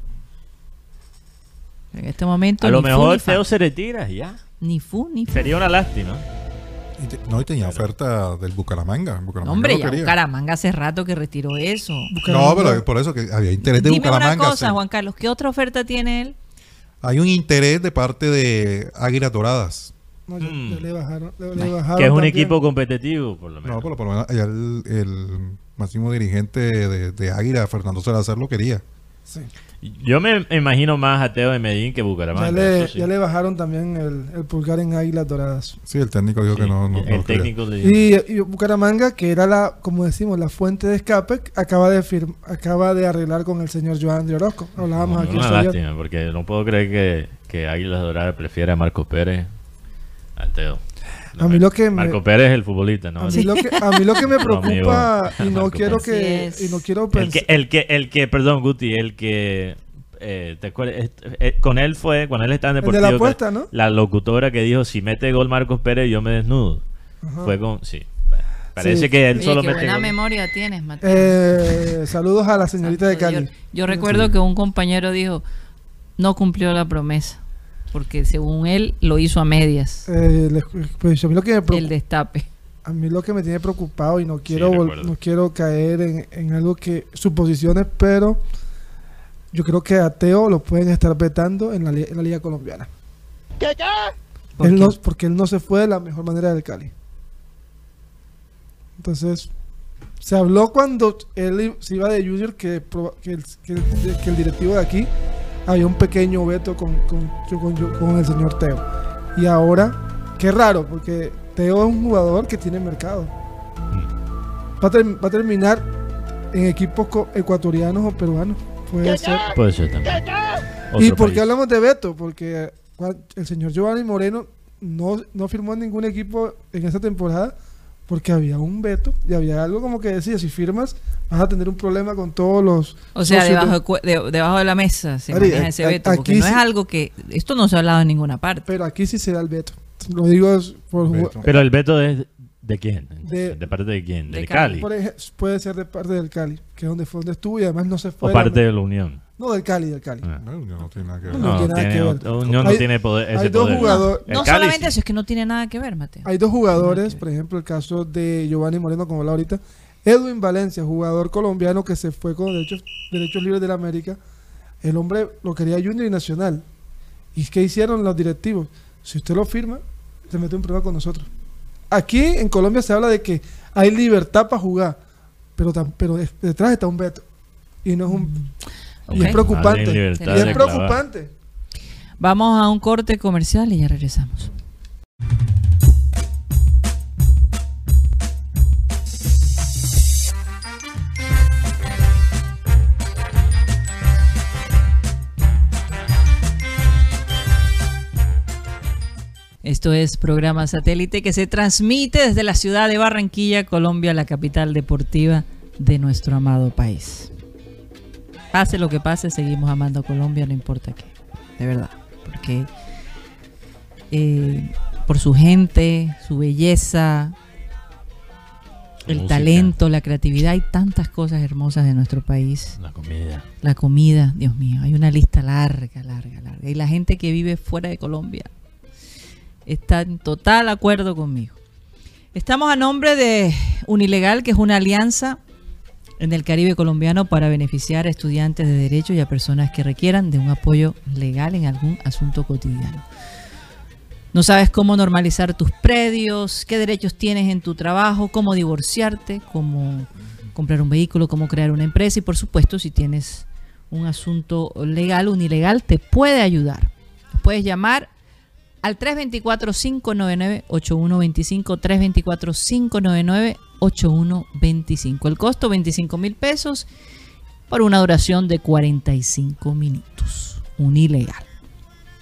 En este momento A lo fu mejor. Teo se retira y ya. ni fu ni fa. Sería una lástima. Y te- no, y tenía oferta del Bucaramanga. Bucaramanga No, hombre, ya quería. Bucaramanga hace rato que retiró eso. No, pero por eso que había interés de Dime una Bucaramanga. cosa, sí. Juan Carlos, ¿qué otra oferta tiene él? Hay un interés de parte de Águilas Doradas. No, ya- Mm. le bajaron, le- le bajaron Que es un también. equipo competitivo, por lo menos. No, pero por lo menos allá el, el máximo dirigente de, de Águila, Fernando Salazar, lo quería. Sí. Yo me imagino más a Teo de Medellín que Bucaramanga. Ya, le, sí. ya le bajaron también el, el pulgar en Águilas Doradas. Sí, el técnico dijo Sí, que no, el técnico le dijo. Y, y Bucaramanga, que era la, como decimos, la fuente de escape, acaba de firm- acaba de arreglar con el señor Joan de Orozco. Hablábamos No, aquí una ayer. lástima, porque no puedo creer que, que Águilas Doradas prefiera a Marco Pérez a Teo. A mí lo que me- Marco Pérez es el futbolista, ¿no? A mí, lo que, a mí lo que me preocupa y no Marco quiero Pérez. que y no quiero El pensar que, el que, el que, perdón, Guti, el que, eh, ¿te acuerdas? Eh, eh, con él fue, cuando él estaba en El de Deportivo, la apuesta, ¿no? la locutora que dijo, si mete gol Marcos Pérez, yo me desnudo. Ajá. Fue con, sí. Parece Sí. que él Oye, solo qué mete buena gol. memoria tienes, Mateo. Eh, saludos a la señorita de Cali. Dios. Yo recuerdo que un compañero dijo, no cumplió la promesa. Porque según él lo hizo a medias, Eh, pues a mí lo que me el destape. a mí lo que me tiene preocupado y no quiero vol- recuerdo. no quiero caer en, en algo que suposiciones, pero yo creo que a Teo lo pueden estar vetando en la, en la liga colombiana. ¿Por Él qué? no, porque él no se fue de la mejor manera del Cali. Entonces, se habló cuando él se iba de Junior que, proba- que, el, que el- que el directivo de aquí había un pequeño veto con, con, con- con el señor Teo. Y ahora, qué raro, porque Teo es un jugador que tiene mercado. Va a, ter- va a terminar en equipos co- ecuatorianos o peruanos. Puede ser. Puede ser también. ¿Y por qué hablamos de Beto? Porque el señor Giovanni Moreno no, no firmó en ningún equipo en esa temporada porque había un veto y había algo como que decía, si firmas vas a tener un problema con todos los... O sea, debajo de- de, de- debajo de la mesa se Ari, maneja ese a- veto, porque no es algo que... Esto no se ha hablado en ninguna parte. Pero aquí sí se da el veto. Lo digo es por... Veto. Pero el veto es de quién? De- ¿De, parte de quién? de ¿Del Cali. Cali? por puede ser de parte del Cali, que es donde fue donde estuvo y además no se fue... ¿O de parte de la Unión? No, del Cali, del Cali. Ah. No, no tiene nada que ver. No, No, tiene nada tiene que ver. otro- Unión no Hay- tiene poder, ese hay dos poder. jugadores- No Cali solamente sí. eso, es que no tiene nada que ver, Mateo. Hay dos jugadores, por ejemplo, el caso de Giovanni Moreno, como habla ahorita. Edwin Valencia, jugador colombiano que se fue con derechos, derechos libres de la América. El hombre lo quería Junior y Nacional. ¿Y qué hicieron los directivos? Si usted lo firma, se mete un problema con nosotros. Aquí en Colombia se habla de que hay libertad para jugar, pero, detrás está un veto. Y no es un. Y es preocupante. Y es preocupante. Vamos a un corte comercial y ya regresamos. Esto es programa satélite que se transmite desde la ciudad de Barranquilla, Colombia, la capital deportiva de nuestro amado país. Pase lo que pase, seguimos amando a Colombia, no importa qué. De verdad. Porque eh, por su gente, su belleza, el música. talento, la creatividad, hay tantas cosas hermosas de nuestro país. La comida. La comida, Dios mío, hay una lista larga, larga, larga. Y la gente que vive fuera de Colombia está en total acuerdo conmigo. Estamos a nombre de Unilegal, que es una alianza en el Caribe colombiano para beneficiar a estudiantes de derecho y a personas que requieran de un apoyo legal en algún asunto cotidiano. No sabes cómo normalizar tus predios, qué derechos tienes en tu trabajo, cómo divorciarte, cómo comprar un vehículo, cómo crear una empresa y por supuesto si tienes un asunto legal, un ilegal, te puede ayudar. Puedes llamar al 324-599-8125, 324-599-8125. El costo 25 mil pesos por una duración de 45 minutos. Un ilegal.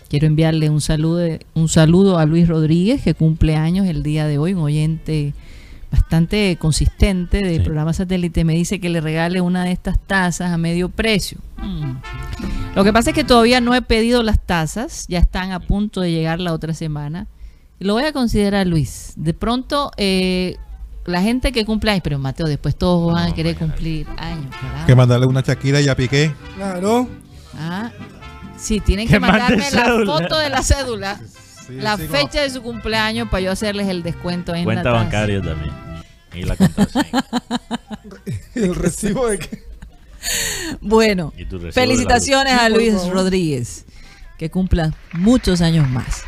Quiero enviarle un saludo, un saludo a Luis Rodríguez, que cumple años el día de hoy, un oyente bastante consistente del programa satélite. Me dice que le regale una de estas tazas a medio precio. Mm. Lo que pasa es que todavía no he pedido las tazas, ya están a punto de llegar la otra semana. Lo voy a considerar, Luis. De pronto, eh, la gente que cumple años, pero Mateo, después todos van a querer cumplir años. caramba. Que mandarle una Shakira y a Piqué. Claro. Ah, sí, tienen Que mandarme la cédula. foto de la cédula, Sí, la sí, fecha de su cumpleaños para yo hacerles el descuento en Cuenta la bancaria también. Y la contraseña. Y el recibo de que. Bueno, Y tu recibo de la felicitaciones a Luis. Rodríguez, que cumpla muchos años más.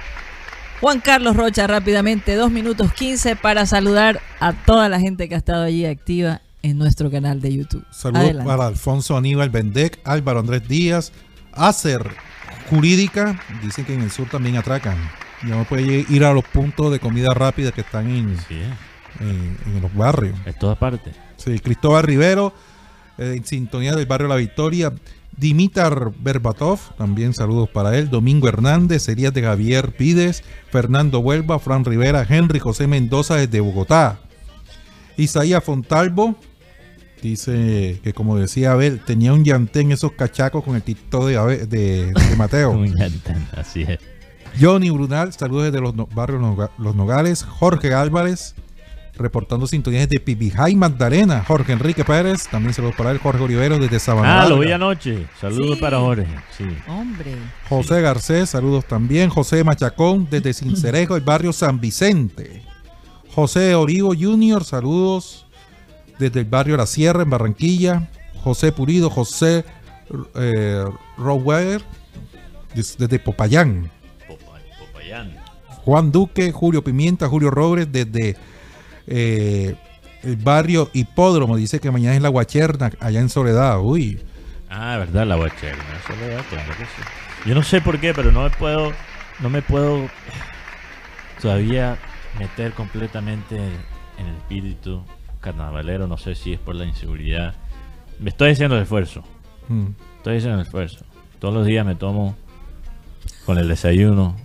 Juan Carlos Rocha, rápidamente, dos minutos 15 para saludar a toda la gente que ha estado allí activa en nuestro canal de YouTube. Saludos Adelante. para Alfonso Aníbal Bendec, Álvaro Andrés Díaz, Acer Jurídica. Dicen que en el sur también atracan. Ya no puede ir a los puntos de comida rápida que están en, Sí, eh. en- en los barrios. es toda parte. Sí, Cristóbal Rivero, eh, en sintonía del barrio La Victoria. Dimitar Berbatov, también saludos para él. Domingo Hernández, serías de Javier Pides. Fernando Huelva, Fran Rivera, Henry José Mendoza desde Bogotá. Isaías Fontalvo, dice que como decía Abel, tenía un llante en esos cachacos con el tito de, Abel- de, de Mateo. Muy llantán, Así es. Johnny Brunal, saludos desde los no- barrios Los Nogales. Jorge Álvarez, reportando sintonías de Pibijay Magdalena. Jorge Enrique Pérez, también saludos para él. Jorge Oliveros desde Sabana. Ah, lo vi anoche. Saludos Sí. para Jorge. Sí. Hombre. José Garcés, saludos también. José Machacón desde Cincerejo, el barrio San Vicente. José Origo Jr., saludos desde el barrio La Sierra en Barranquilla. José Purido, José eh, desde Popayán. Popa- Popayán. Juan Duque, Julio Pimienta, Julio Robles desde eh, el barrio Hipódromo. Dice que mañana es la Guacherna, allá en Soledad. Uy, Ah, verdad, la guacherna. Claro que sí. Yo no sé por qué, pero no me puedo, no me puedo todavía meter completamente en el espíritu carnavalero. No sé si es por la inseguridad. Me estoy haciendo el esfuerzo. mm. Estoy haciendo el esfuerzo. Todos los días me tomo con el desayuno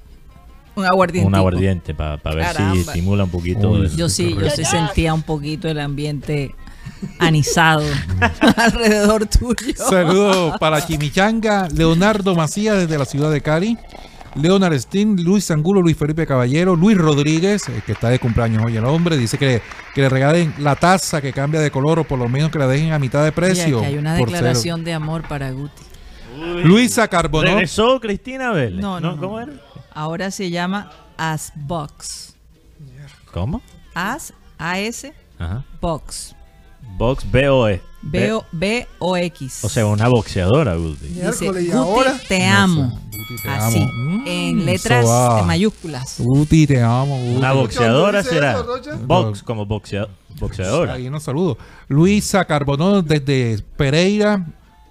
Un aguardiente. un aguardiente para ver si estimula un poquito. Uy, Yo sí, yo sí sentía un poquito el ambiente anisado alrededor tuyo. Saludos para Chimichanga, Leonardo Macías desde la ciudad de Cali, Leonard Steen, Luis Angulo, Luis Felipe Caballero, Luis Rodríguez, eh, que está de cumpleaños hoy el hombre, dice que, que le regalen la taza que cambia de color o por lo menos que la dejen a mitad de precio. que hay una por declaración de amor para Guti. Uy. Luisa Carbonó, ¿Regresó Cristina Vélez? No, no, no. ¿Cómo era? Ahora se llama Asbox. ¿Cómo? As, A-S, Ajá. Box. Box B-O-E. B-O- B-O-X. O sea, una boxeadora, Guti. Dice, Miércoles, ¿y Guti, ahora? te amo. Guti, te Así, amo. Mm, en letras eso va. eh, mayúsculas. Guti, te amo. Guti. Una boxeadora dice será. eso, Rocha? Box, como boxea- boxeadora. Ahí nos saludo. Luisa Carbonó desde Pereira.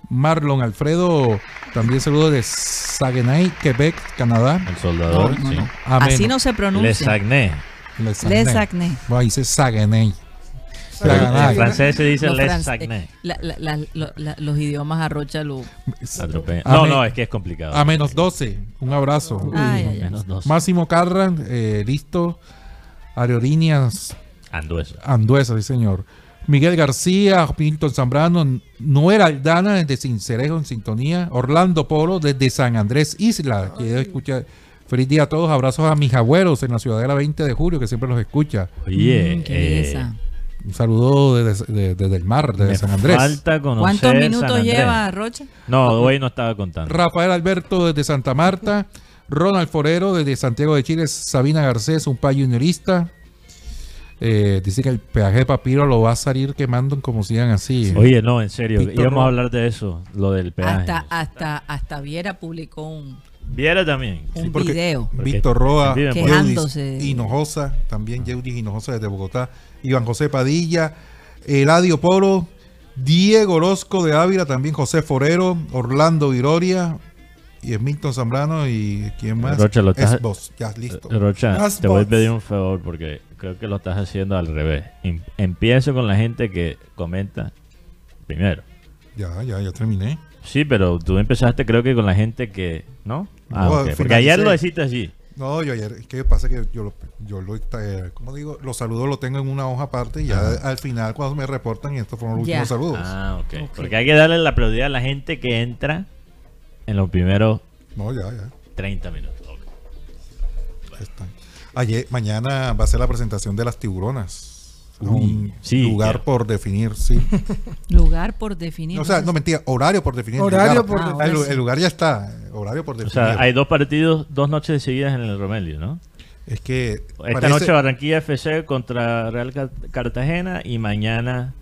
Marlon Alfredo, también saludo de Saguenay, Quebec, Canadá. El soldador, No, no, sí. no. Así no se Le pronuncia. Sagné. Le Les Acné. Bueno, dice Saguenay. En francés se dice Los, Les Sagné. eh, la- la- la- lo- la- los idiomas arrocha lo. No, no, es que es complicado. A menos 12. Un abrazo. Ay, ay. Menos dos. Máximo Carran, eh, listo. Aerolíneas Andueso. Anduesa, sí señor. Miguel García, Milton Zambrano, Noel Aldana desde Cincerejo en sintonía, Orlando Polo desde San Andrés Isla, que debe escuchar. Feliz día a todos, abrazos a mis abuelos en la ciudadela 20 de julio, que siempre los escucha. Oye, Mm, qué eh, belleza. Un saludo desde, de- desde el mar, desde me San Andrés. falta conocer ¿Cuántos minutos lleva Rocha? No, hoy no estaba contando. Rafael Alberto desde Santa Marta, Ronald Forero desde Santiago de Chile, Sabina Garcés, un payo juniorista. Eh, dice que el peaje de papiro lo va a salir quemando como sigan así. Oye, no, en serio, Víctor íbamos Ro- a hablar de eso, lo del peaje. Hasta, hasta, hasta Viera publicó un, Viera también. un porque- video. Víctor Roa. Yeudis Hinojosa, también Yeudis Hinojosa desde Bogotá, Iván José Padilla, Eladio Polo, Diego Orozco de Ávila, también José Forero, Orlando Viroria y Milton Zambrano y quién más. Rocha, lo estás- Es vos, ya listo. Rocha, Las te voy a pedir un favor porque creo que lo estás haciendo al revés. Em- Empiezo con la gente que comenta primero. Ya, ya, ya terminé. Sí, pero tú empezaste creo que con la gente que... ¿No? Ah, No, Porque ayer lo deciste así. No, yo ayer, es que pasa que yo lo, yo lo, eh, ¿cómo digo? Los saludos los tengo en una hoja aparte y ya al final cuando me reportan estos fueron los Ya. últimos saludos. Ah, ok. Ok. Porque hay que darle la prioridad a la gente que entra en los primeros No, ya, ya. 30 minutos. Ayer, mañana va a ser la presentación de las tiburonas. Uy, un sí, lugar claro. por definir, sí. Lugar por definir. o sea, no mentira, horario por definir. Horario lugar. por Ah, el, definir. el lugar ya está, horario por O definir. sea, hay dos partidos, dos noches seguidas en el Romelio, ¿no? es que Esta parece- noche Barranquilla FC contra Real Car- Cartagena y mañana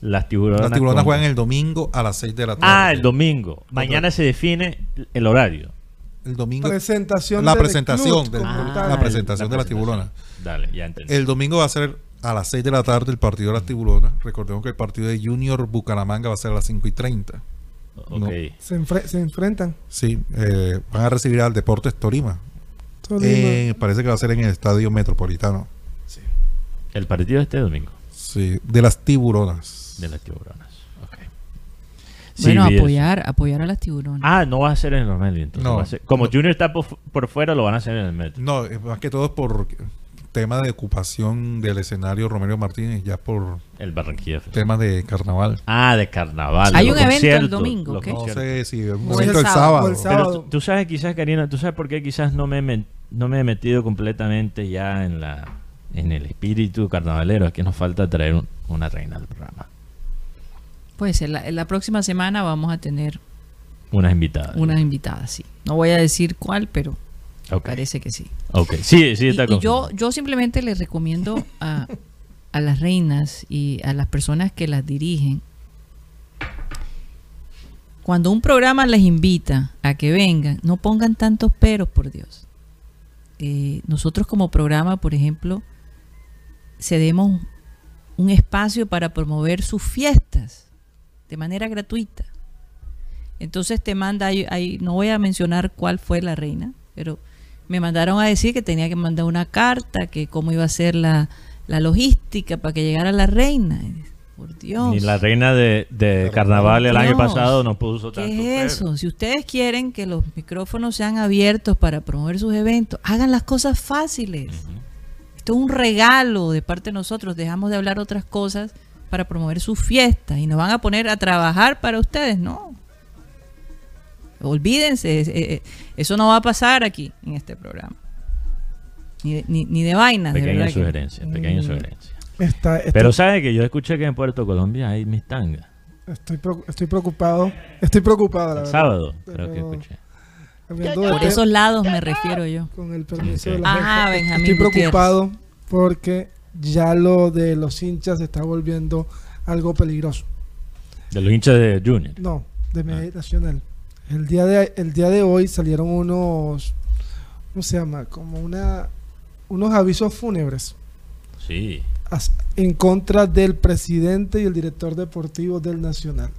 las tiburonas. las tiburonas juegan el domingo a las 6 de la tarde. Ah, el domingo. Mañana se define el horario. El domingo. Presentación la del presentación, club del- como Ah, la presentación el- de la tiburona. Dale, ya entendí. El domingo va a ser a las 6 de la tarde el partido de las tiburonas. Recordemos que el partido de Junior Bucaramanga va a ser a las 5 y 30. ok. no. Se, enfre- se enfrentan. Sí, eh, van a recibir al Deportes. Tolima. Eh, parece que va a ser en el Estadio Metropolitano. El partido de este domingo Sí, de las tiburonas. De las tiburonas. Ok. Sí, Bueno, apoyar, apoyar a las tiburonas. Ah, no va a ser en el Romelio. Entonces No. va a ser- como No. Junior está por, por fuera, lo van a hacer en el metro. No, más que todo es por tema de ocupación del escenario Romero Martínez, ya por El Barranquilla temas de carnaval. Ah, de carnaval. Hay un evento el domingo, los ¿qué? No sé si es un evento el el sábado, sábado. o el sábado. Pero tú, sabes quizás, Karina, tú sabes por qué quizás no me, no me he metido completamente ya en la en el espíritu carnavalero, es que nos falta traer un- una reina al programa. Pues en la, próxima semana vamos a tener Unas invitadas. unas invitadas, sí. No voy a decir cuál, pero parece que sí. Ok, sí, sí está y yo, simplemente les recomiendo a, a las reinas y a las personas que las dirigen, cuando un programa les invita a que vengan, no pongan tantos peros, por Dios. Eh, nosotros como programa, por ejemplo, cedemos un espacio para promover sus fiestas de manera gratuita. Entonces te manda, ahí- ahí- no voy a mencionar cuál fue la reina, pero me mandaron a decir que tenía que mandar una carta, que cómo iba a ser la, la logística para que llegara la reina. Por Dios. Ni la reina de, de carnaval el año pasado nos puso tanto. ¿Qué es eso? Si ustedes quieren que los micrófonos sean abiertos para promover sus eventos, hagan las cosas fáciles. Esto es un regalo de parte de nosotros. Dejamos de hablar otras cosas para promover sus fiestas y nos van a poner a trabajar para ustedes. No. Olvídense, eh, eh, eso no va a pasar aquí en este programa. Ni de, ni, ni de vainas. de Pequeña que- sugerencia, pequeña sugerencia. Está- Pero sabe que yo escuché que en Puerto Colombia hay mis tangas. estoy, estoy preocupado. Estoy preocupado, la El verdad. sábado, creo que escuché. De Por tema, esos lados me refiero yo. Con el permiso Ok. de la Ajá, jefa, Benjamín Estoy Gutiérrez. preocupado porque ya lo de los hinchas se está volviendo algo peligroso. De los hinchas de Junior. No, de Ah. media nacional. El día de el día de hoy salieron unos ¿cómo se llama? Como una unos avisos fúnebres Sí. en contra del presidente y el director deportivo del Nacional.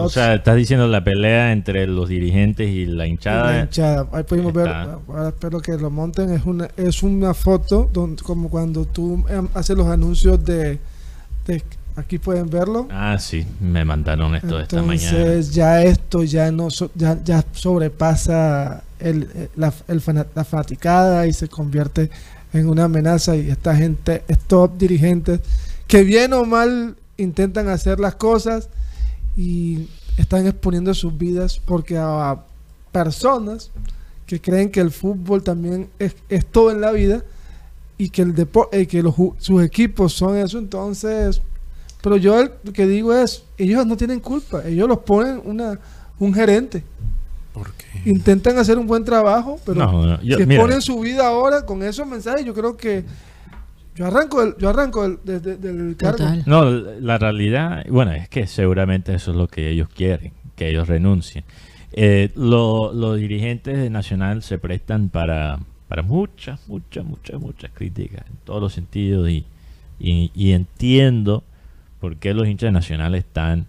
O sea, estás diciendo la pelea entre los dirigentes y la hinchada. la hinchada. Ahí pudimos ver, ahora espero que lo monten, es una, es una foto donde, como cuando tú em, haces los anuncios de, de- aquí pueden verlo. Ah, sí, me mandaron esto esta mañana. Entonces ya esto ya no so- ya, ya sobrepasa el, eh, la, el la fanaticada y se convierte en una amenaza y esta gente, estos dirigentes que bien o mal intentan hacer las cosas y están exponiendo sus vidas porque a personas que creen que el fútbol también es, es todo en la vida y que el depo- eh, que los, sus equipos son eso entonces pero yo el- lo que digo es ellos no tienen culpa ellos los ponen una un gerente ¿Por qué? intentan hacer un buen trabajo pero No, no, yo- que mira. ponen su vida ahora con esos mensajes yo creo que yo arranco el- yo arranco el- desde del cargo Total. No, la realidad, bueno, es que seguramente eso es lo que ellos quieren, que ellos renuncien. Eh, lo- los dirigentes de Nacional se prestan para, para muchas, muchas, muchas, muchas críticas en todos los sentidos y, y- y entiendo por qué los hinchas de Nacional están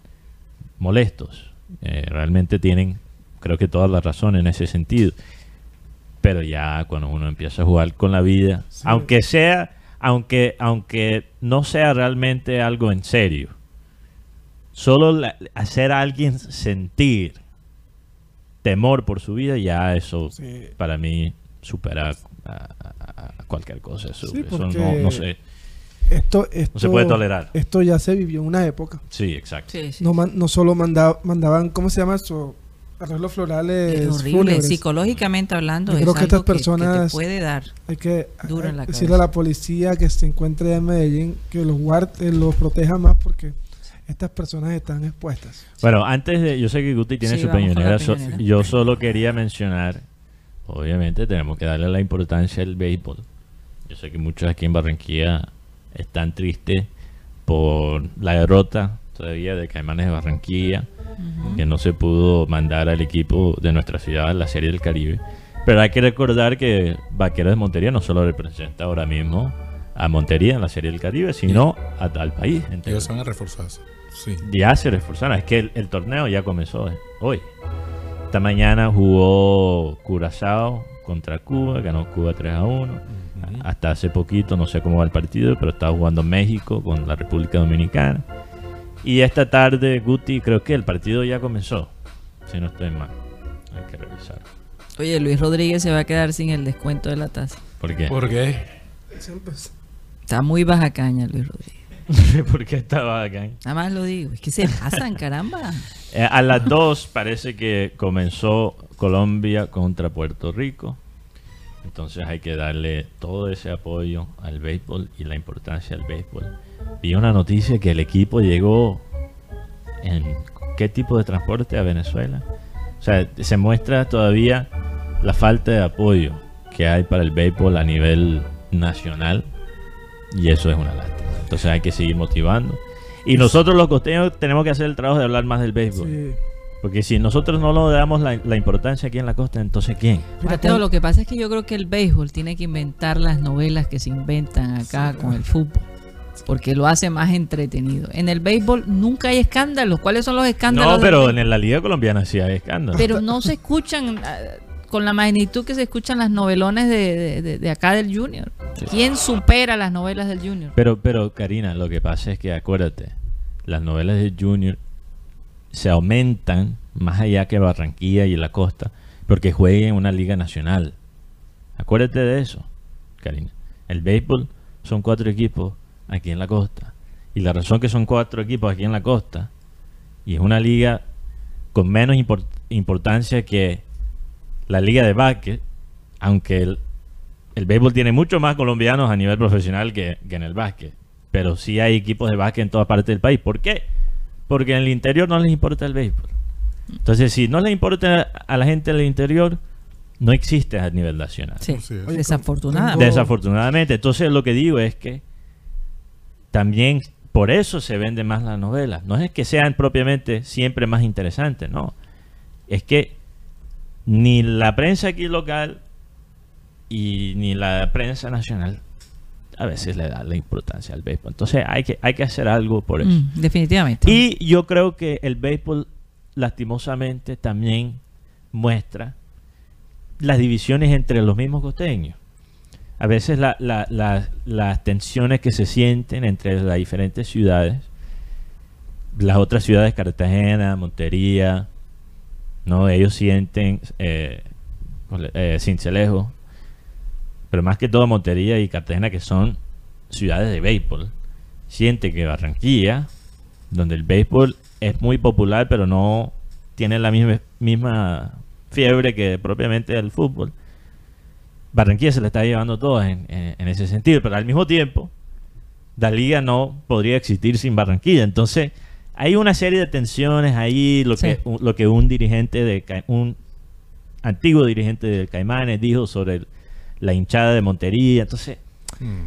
molestos. Eh, realmente tienen, creo que toda la razón en ese sentido. Pero ya cuando uno empieza a jugar con la vida, Sí. aunque sea, aunque, aunque no sea realmente algo en serio, solo la- hacer a alguien sentir temor por su vida, ya eso Sí. para mí supera a, a- a cualquier cosa. Eso, Sí, eso porque no, esto, esto no se puede tolerar. esto ya se vivió en una época Sí, exacto. Sí, sí, no, man- no solo manda- mandaban cómo se llama eso arreglos florales Es horrible, fúnebres. psicológicamente hablando. Yo es creo que algo estas personas- que te puede dar. Hay que Duro a- en la decirle cabeza. a la policía que se encuentre en Medellín que los guarde, los proteja más porque estas personas están expuestas. Bueno, antes de, yo sé que Guti tiene Sí, su so- peñonera. yo solo quería mencionar, obviamente tenemos que darle la importancia al béisbol. Yo sé que muchos aquí en Barranquilla están tristes por la derrota todavía de Caimanes de Barranquilla, que no se pudo mandar al equipo de nuestra ciudad a la Serie del Caribe. Pero hay que recordar que Vaqueros de Montería no solo representa ahora mismo a Montería en la Serie del Caribe, sino a tal país. entero. Ellos van a reforzarse. Sí. Ya se reforzaron. Es que el, el torneo ya comenzó eh, hoy. Esta mañana jugó Curazao contra Cuba, ganó Cuba 3 a 1. Ujú. Hasta hace poquito, no sé cómo va el partido, pero estaba jugando México con la República Dominicana. Y esta tarde, Guti, creo que el partido ya comenzó. Si no estoy mal. Hay que revisar. Oye, Luis Rodríguez se va a quedar sin el descuento de la tasa. ¿Por qué? ¿Por qué? Siempre- Está muy baja caña, Luis Rodríguez. ¿Por qué estaba acá? Nada más lo digo. Es que se pasan, caramba. Eh, a las 2 parece que comenzó Colombia contra Puerto Rico. Entonces hay que darle todo ese apoyo al béisbol y la importancia del béisbol. Vi una noticia que el equipo llegó en qué tipo de transporte a Venezuela. O sea, se muestra todavía la falta de apoyo que hay para el béisbol a nivel nacional y eso es una lástima. Entonces hay que seguir motivando. Y nosotros los costeños tenemos que hacer el trabajo de hablar más del béisbol. Sí. Porque si nosotros no le damos la, la importancia aquí en la costa, entonces ¿quién? Mateo, lo que pasa es que yo creo que el béisbol tiene que inventar las novelas que se inventan acá con el fútbol. Porque lo hace más entretenido. En el béisbol nunca hay escándalos. ¿Cuáles son los escándalos? No, del pero en la liga colombiana sí hay escándalos. Pero no se escuchan ah, con la magnitud que se escuchan las novelones de, de- de- acá del Junior. ¿Quién supera las novelas del Junior? Pero, pero, Karina, lo que pasa es que acuérdate, las novelas de Junior se aumentan más allá que Barranquilla y la costa, porque jueguen en una liga nacional. Acuérdate de eso, Karina. El béisbol son cuatro equipos aquí en la costa. Y la razón que son cuatro equipos aquí en la costa, y es una liga con menos import- importancia que la liga de básquet, aunque el, el béisbol tiene mucho más colombianos a nivel profesional que, que en el básquet. Pero sí hay equipos de básquet en toda parte del país. ¿Por qué? Porque en el interior no les importa el béisbol. Entonces, si no les importa a la gente del interior, no existe a nivel nacional. Sí. Oye, desafortunadamente. Desafortunadamente. Entonces, lo que digo es que también por eso se venden más las novelas. No es que sean propiamente siempre más interesantes, no. Es que ni la prensa aquí local y ni la prensa nacional a veces le da la importancia al béisbol. Entonces hay que, hay que hacer algo por eso. Mm, definitivamente. Y yo creo que el béisbol, lastimosamente, también muestra las divisiones entre los mismos costeños. A veces la- la- la- las tensiones que se sienten entre las diferentes ciudades, las otras ciudades, Cartagena, Montería, ¿no? Ellos sienten, eh, cole- eh, Cincelejo, pero más que todo Montería y Cartagena, que son ciudades de béisbol, siente que Barranquilla, donde el béisbol es muy popular, pero no tiene la misma, misma fiebre que propiamente el fútbol. Barranquilla se le está llevando todo en, en- en ese sentido, pero al mismo tiempo, la liga no podría existir sin Barranquilla. Entonces, hay una serie de tensiones ahí, lo, Sí. que, un- lo que un dirigente de un antiguo dirigente del Caimanes dijo sobre el- la hinchada de Montería. Entonces, Mm.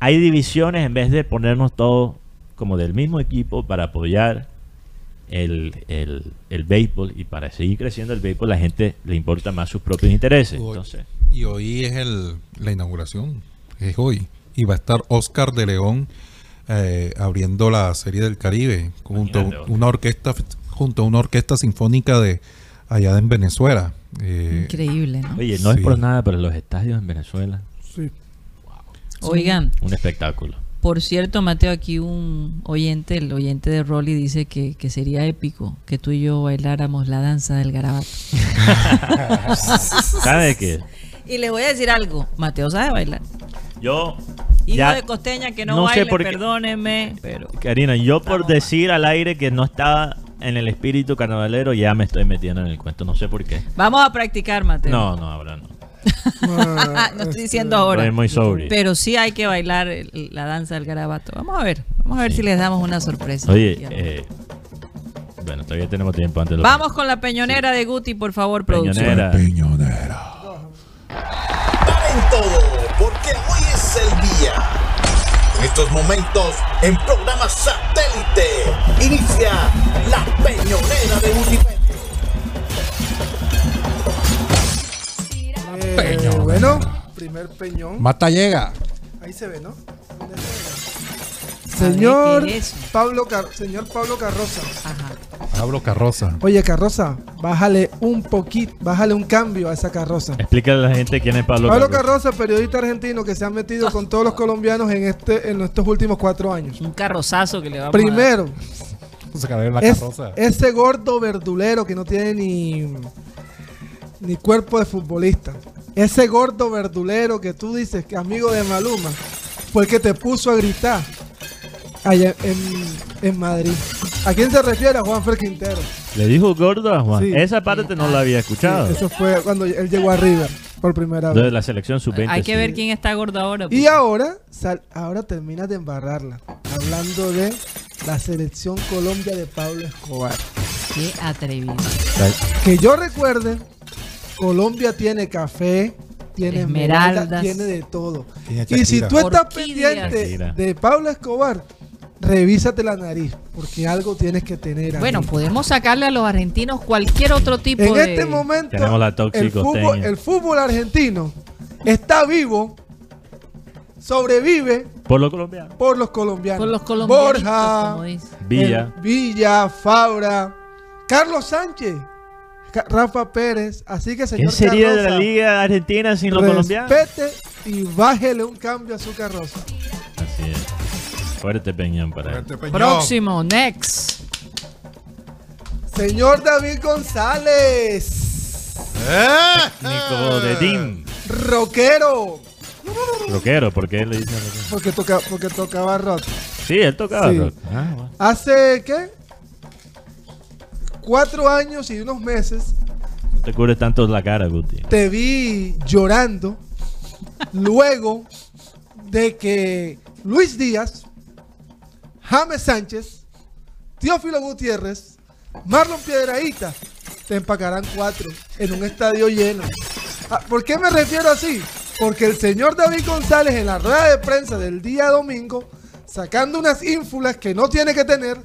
hay divisiones en vez de ponernos todos como del mismo equipo para apoyar el, el, el béisbol y para seguir creciendo el béisbol la gente le importa más sus propios intereses. Hoy- Entonces, y hoy es el, la inauguración, es hoy. Y va a estar Oscar de León eh, abriendo la Serie del Caribe junto a una orquesta junto a una orquesta sinfónica de allá en Venezuela. Eh, Increíble, ¿no? oye, no es por nada, pero los estadios en Venezuela, Sí. Oigan, un espectáculo. por cierto, Mateo, aquí un oyente, el oyente de Rolly, dice que, que sería épico que tú y yo bailáramos la danza del garabato. ¿Sabes qué? Y le voy a decir algo, Mateo sabe bailar. Yo, Hijo ya, de costeña que no, no sé baile, por qué- perdónenme, pero... Karina, yo por decir al aire que no estaba en el espíritu carnavalero, ya me estoy metiendo en el cuento, no sé por qué. Vamos a practicar, Mateo. No, no, ahora no. Ah, no estoy este, diciendo ahora. Estoy muy sobrio. Pero sí hay que bailar la danza del garabato. Vamos a ver, vamos a ver si les damos una sorpresa. Oye, eh, bueno, todavía tenemos tiempo antes de lo Vamos con la peñonera de Guti, por favor, producción. Peñonera. Peñonera. Paren todo, porque hoy es el día. En estos momentos, en programa inicia la peñonera de Wikipedia. Eh, bueno, primer peñón. Mata llega. Ahí se ve, ¿no? ¿Dónde se ve? Señor. Pablo, Car- señor Pablo Carroza. Ajá. Pablo Carroza. Oye, Carroza, bájale un poquito, bájale un cambio a esa carroza. Explícale a la gente quién es Pablo, Pablo Carroza. Carroza, periodista argentino que se ha metido con todos los colombianos en este en estos últimos cuatro años. Un carrozazo que le vamos a dar. Primero, la es, ese gordo verdulero que no tiene ni, ni cuerpo de futbolista. Ese gordo verdulero que tú dices que amigo de Maluma fue el que te puso a gritar allá en, en Madrid. ¿A quién se refiere? A Juanfer Quintero. Le dijo gordo a Juan. Sí. Esa parte no la había escuchado. Eso fue cuando él llegó a River. por primera De vez. la selección sub-20. Hay que sí. ver quién está gordo ahora. Y pues. ahora, sal- ahora terminas de embarrarla. Hablando de la selección Colombia de Pablo Escobar. Qué atrevido. Que yo recuerde, Colombia tiene café, tiene esmeralda, Esmeraldas. tiene de todo. Tiene Y si tú estás Orquídeas. pendiente de Pablo Escobar, revísate la nariz, porque algo tienes que tener. ahí. Bueno, podemos sacarle a los argentinos cualquier otro tipo en de... este momento, Tenemos la tóxica el fútbol, el fútbol argentino está vivo, sobrevive Por lo colombiano. por los colombianos. Por los colombianos, Borja, como dice. Villa. Villa, Fabra, Carlos Sánchez, Rafa Pérez. Así que, ¿Qué señor sería de la Liga Argentina sin los colombianos? respete y bájele un cambio a su carroza. Así es. Fuerte peñón para él. Fuerte Peñón. Próximo, next. Señor David González, ¡Eh! Nico de Dim. rockero, Rockero, ¿por qué le dicen rockero? porque, toca, porque tocaba rock. Sí, él tocaba Sí. rock. Ah, bueno. Hace, ¿qué? Cuatro años y unos meses No te cubres tanto la cara, Guti. te vi llorando luego de que Luis Díaz, James Sánchez, Teófilo Gutiérrez, Marlon Piedraíta te empacarán cuatro en un estadio lleno. Ah, ¿Por qué me refiero así? Porque el señor David González en la rueda de prensa del día domingo, sacando unas ínfulas que no tiene que tener,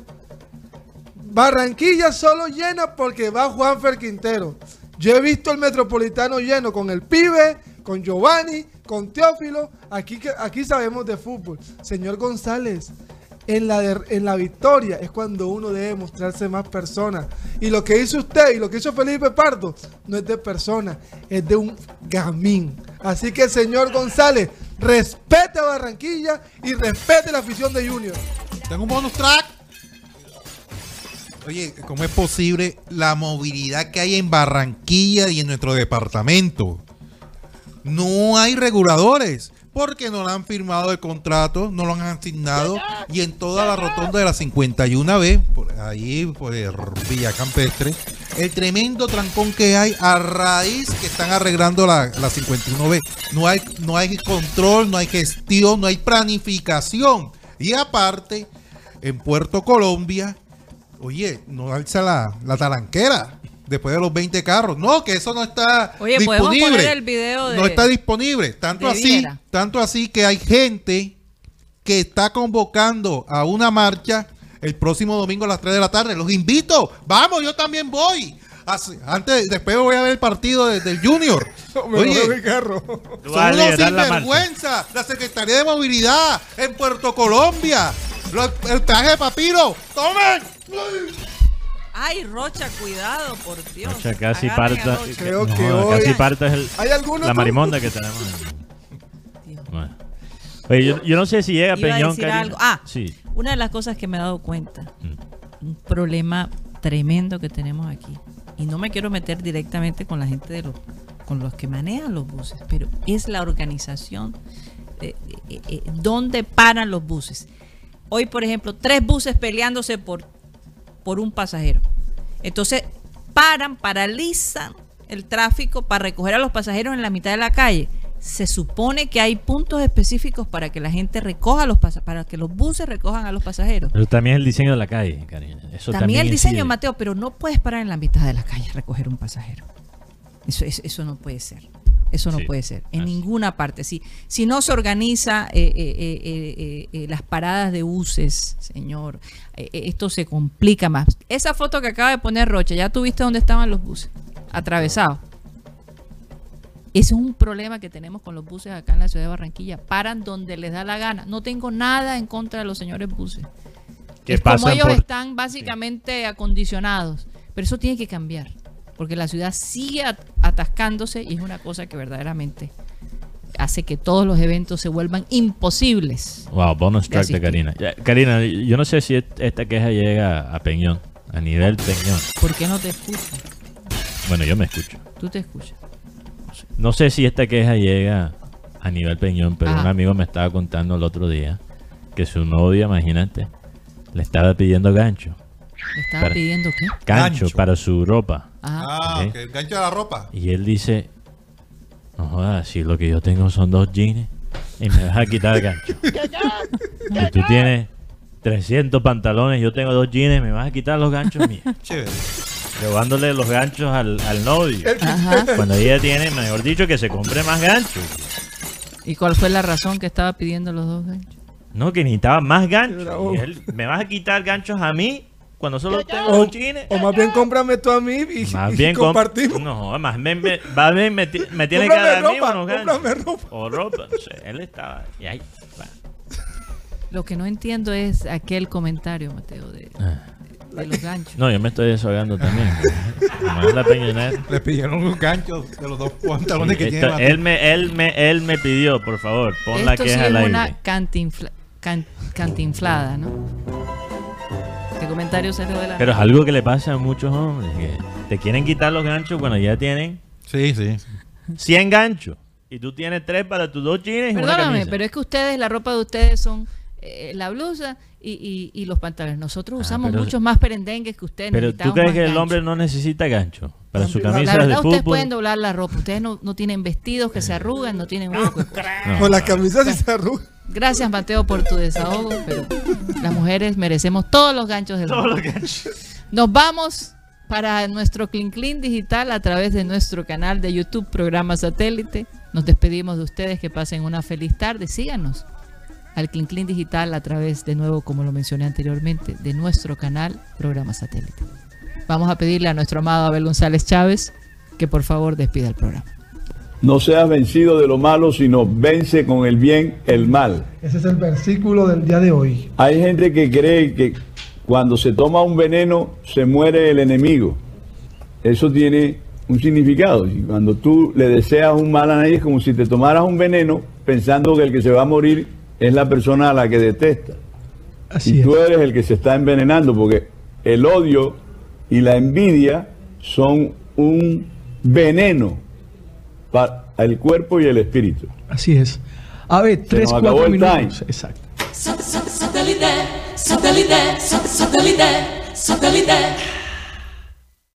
Barranquilla solo llena porque va Juanfer Quintero. Yo he visto el Metropolitano lleno con el pibe, con Giovanni, con Teófilo. Aquí, aquí sabemos de fútbol. Señor González, en la, en la victoria es cuando uno debe mostrarse más persona. Y lo que hizo usted y lo que hizo Felipe Pardo no es de persona, es de un gamín. Así que, señor González, respete a Barranquilla y respete la afición de Junior. Tengo un bonus track. Oye, ¿cómo es posible la movilidad que hay en Barranquilla y en nuestro departamento? No hay reguladores. Porque no le han firmado el contrato, no lo han asignado. Y en toda la rotonda de la 51B, por ahí por el Villa Campestre, el tremendo trancón que hay a raíz que están arreglando la, la 51B. No hay, no hay control, no hay gestión, no hay planificación. Y aparte, en Puerto Colombia, oye, no alza la, la talanquera después de los 20 carros. No, que eso no está Oye, podemos disponible. poner el video de- No está disponible. Tanto así, Viera. tanto así que hay gente que está convocando a una marcha el próximo domingo a las 3 de la tarde. Los invito. Vamos, yo también voy. Así- antes, después voy a ver el partido de- del Junior. Oye, carro. Tú vas a son unos la marcha. sinvergüenza. La Secretaría de Movilidad en Puerto Colombia. Lo- el traje de papiro. ¡Tomen! Ay, Rocha, cuidado, por Dios. Sea, casi Agarren a parta. Rocha. Creo no, que hoy- Casi parta es el- ¿Hay alguno la marimonda que tenemos. Bueno. Oye, yo, yo no sé si llega Iba a Peñón, decir Karina. algo. Ah. Sí. Una de las cosas que me he dado cuenta, Mm. un problema tremendo que tenemos aquí, y no me quiero meter directamente con la gente de los, con los que manejan los buses, pero es la organización eh, eh, eh, donde paran los buses. Hoy, por ejemplo, tres buses peleándose por, por un pasajero. Entonces, paran, paralizan el tráfico para recoger a los pasajeros en la mitad de la calle. Se supone que hay puntos específicos para que la gente recoja los pasajeros, para que los buses recojan a los pasajeros. Pero también el diseño de la calle, Karina. Eso También, también, el diseño, incide. Mateo, pero no puedes parar en la mitad de la calle a recoger un pasajero. Eso, eso, eso no puede ser. Eso no Sí, puede ser. En así. ninguna parte. Si, si no se organiza eh, eh, eh, las paradas de buses, señor, esto se complica más. Esa foto que acaba de poner Rocha, ¿ya tuviste dónde estaban los buses? Atravesados. Ese es un problema que tenemos con los buses acá en la ciudad de Barranquilla. Paran donde les da la gana. No tengo nada en contra de los señores buses. Que es como ellos por- están básicamente acondicionados. Pero eso tiene que cambiar. Porque la ciudad sigue at- atascándose y es una cosa que verdaderamente hace que todos los eventos se vuelvan imposibles. Wow, bonus track de. Karina. Ya, Karina, yo no sé si esta queja llega a Peñón, a nivel Peñón. ¿Por qué no te escuchan? Bueno, yo me escucho. Tú te escuchas. No sé si esta queja llega a nivel Peñón, pero Ah. un amigo me estaba contando el otro día que su novia, imagínate, le estaba pidiendo gancho. ¿Me estaba Para- pidiendo qué? Gancho, Gancho. para su ropa. Ajá. Ah, Ah, Ok. que el gancho de la ropa. Y él dice, no jodas, si lo que yo tengo son dos jeans y me vas a quitar el gancho. Y tú tienes 300 pantalones, yo tengo dos jeans, me vas a quitar los ganchos míos. Chévere. Llevándole los ganchos al, al novio. Ajá. Cuando ella tiene, mejor dicho, que se compre más ganchos. ¿Y cuál fue la razón que estaba pidiendo los dos ganchos? No, que necesitaba más ganchos. Y él, ¿me vas a quitar ganchos a mí cuando solo tengo O, jeans? o más bien cómprame tú a mí y, Más y bien compartimos. No, más bien me, va bien me, me tiene que dar a mí ropa, unos ganchos. cómprame ropa. O ropa. no sé, él estaba. Y ahí. va. Lo que no entiendo es aquel comentario, Mateo, de, de los ganchos. No, yo me estoy desahogando también. Como es la peñonera. Le pidieron un gancho de los dos pantalones que Esto- tiene. Él, me, él, me, él me pidió, por favor, pon la Esto que sí es es al aire. una cantinfla- can- cantinflada, ¿no? Comentario salió de la... Pero es algo que le pasa a muchos hombres. Que te quieren quitar los ganchos cuando ya tienen Sí, sí. 100 ganchos. Y tú tienes tres para tus dos una Perdóname, pero es que ustedes, la ropa de ustedes son eh, la blusa y, y- y los pantalones. Nosotros Ah, usamos pero- muchos más perendengues que ustedes. Pero tú crees que el hombre no necesita gancho para su la camisa La de verdad, ustedes fútbol. pueden doblar la ropa. Ustedes no, no tienen vestidos que se arrugan, no tienen. No. Con las camisas y se arrugan. Gracias, Mateo, por tu desahogo, pero las mujeres merecemos todos los ganchos del Todos los ganchos. Nos vamos para nuestro Clean Clean Digital a través de nuestro canal de YouTube, programa satélite. Nos despedimos de ustedes, que pasen una feliz tarde. Síganos al Clean Clean Digital a través, de nuevo, como lo mencioné anteriormente, de nuestro canal, programa satélite. Vamos a pedirle a nuestro amado Abel González Chávez que por favor despida el programa. No seas vencido de lo malo, sino vence con el bien el mal. Ese es el versículo del día de hoy. Hay gente que cree que cuando se toma un veneno se muere el enemigo. Eso tiene un significado. Y cuando tú le deseas un mal a nadie es como si te tomaras un veneno pensando que el que se va a morir es la persona a la que detesta. Así y es. tú eres el que se está envenenando porque el odio y la envidia son un veneno para el cuerpo y el espíritu. Así es. A ver, tres, nos acabó cuatro el minutos. time. Exacto. Satellite, satellite, satellite, satellite, satellite.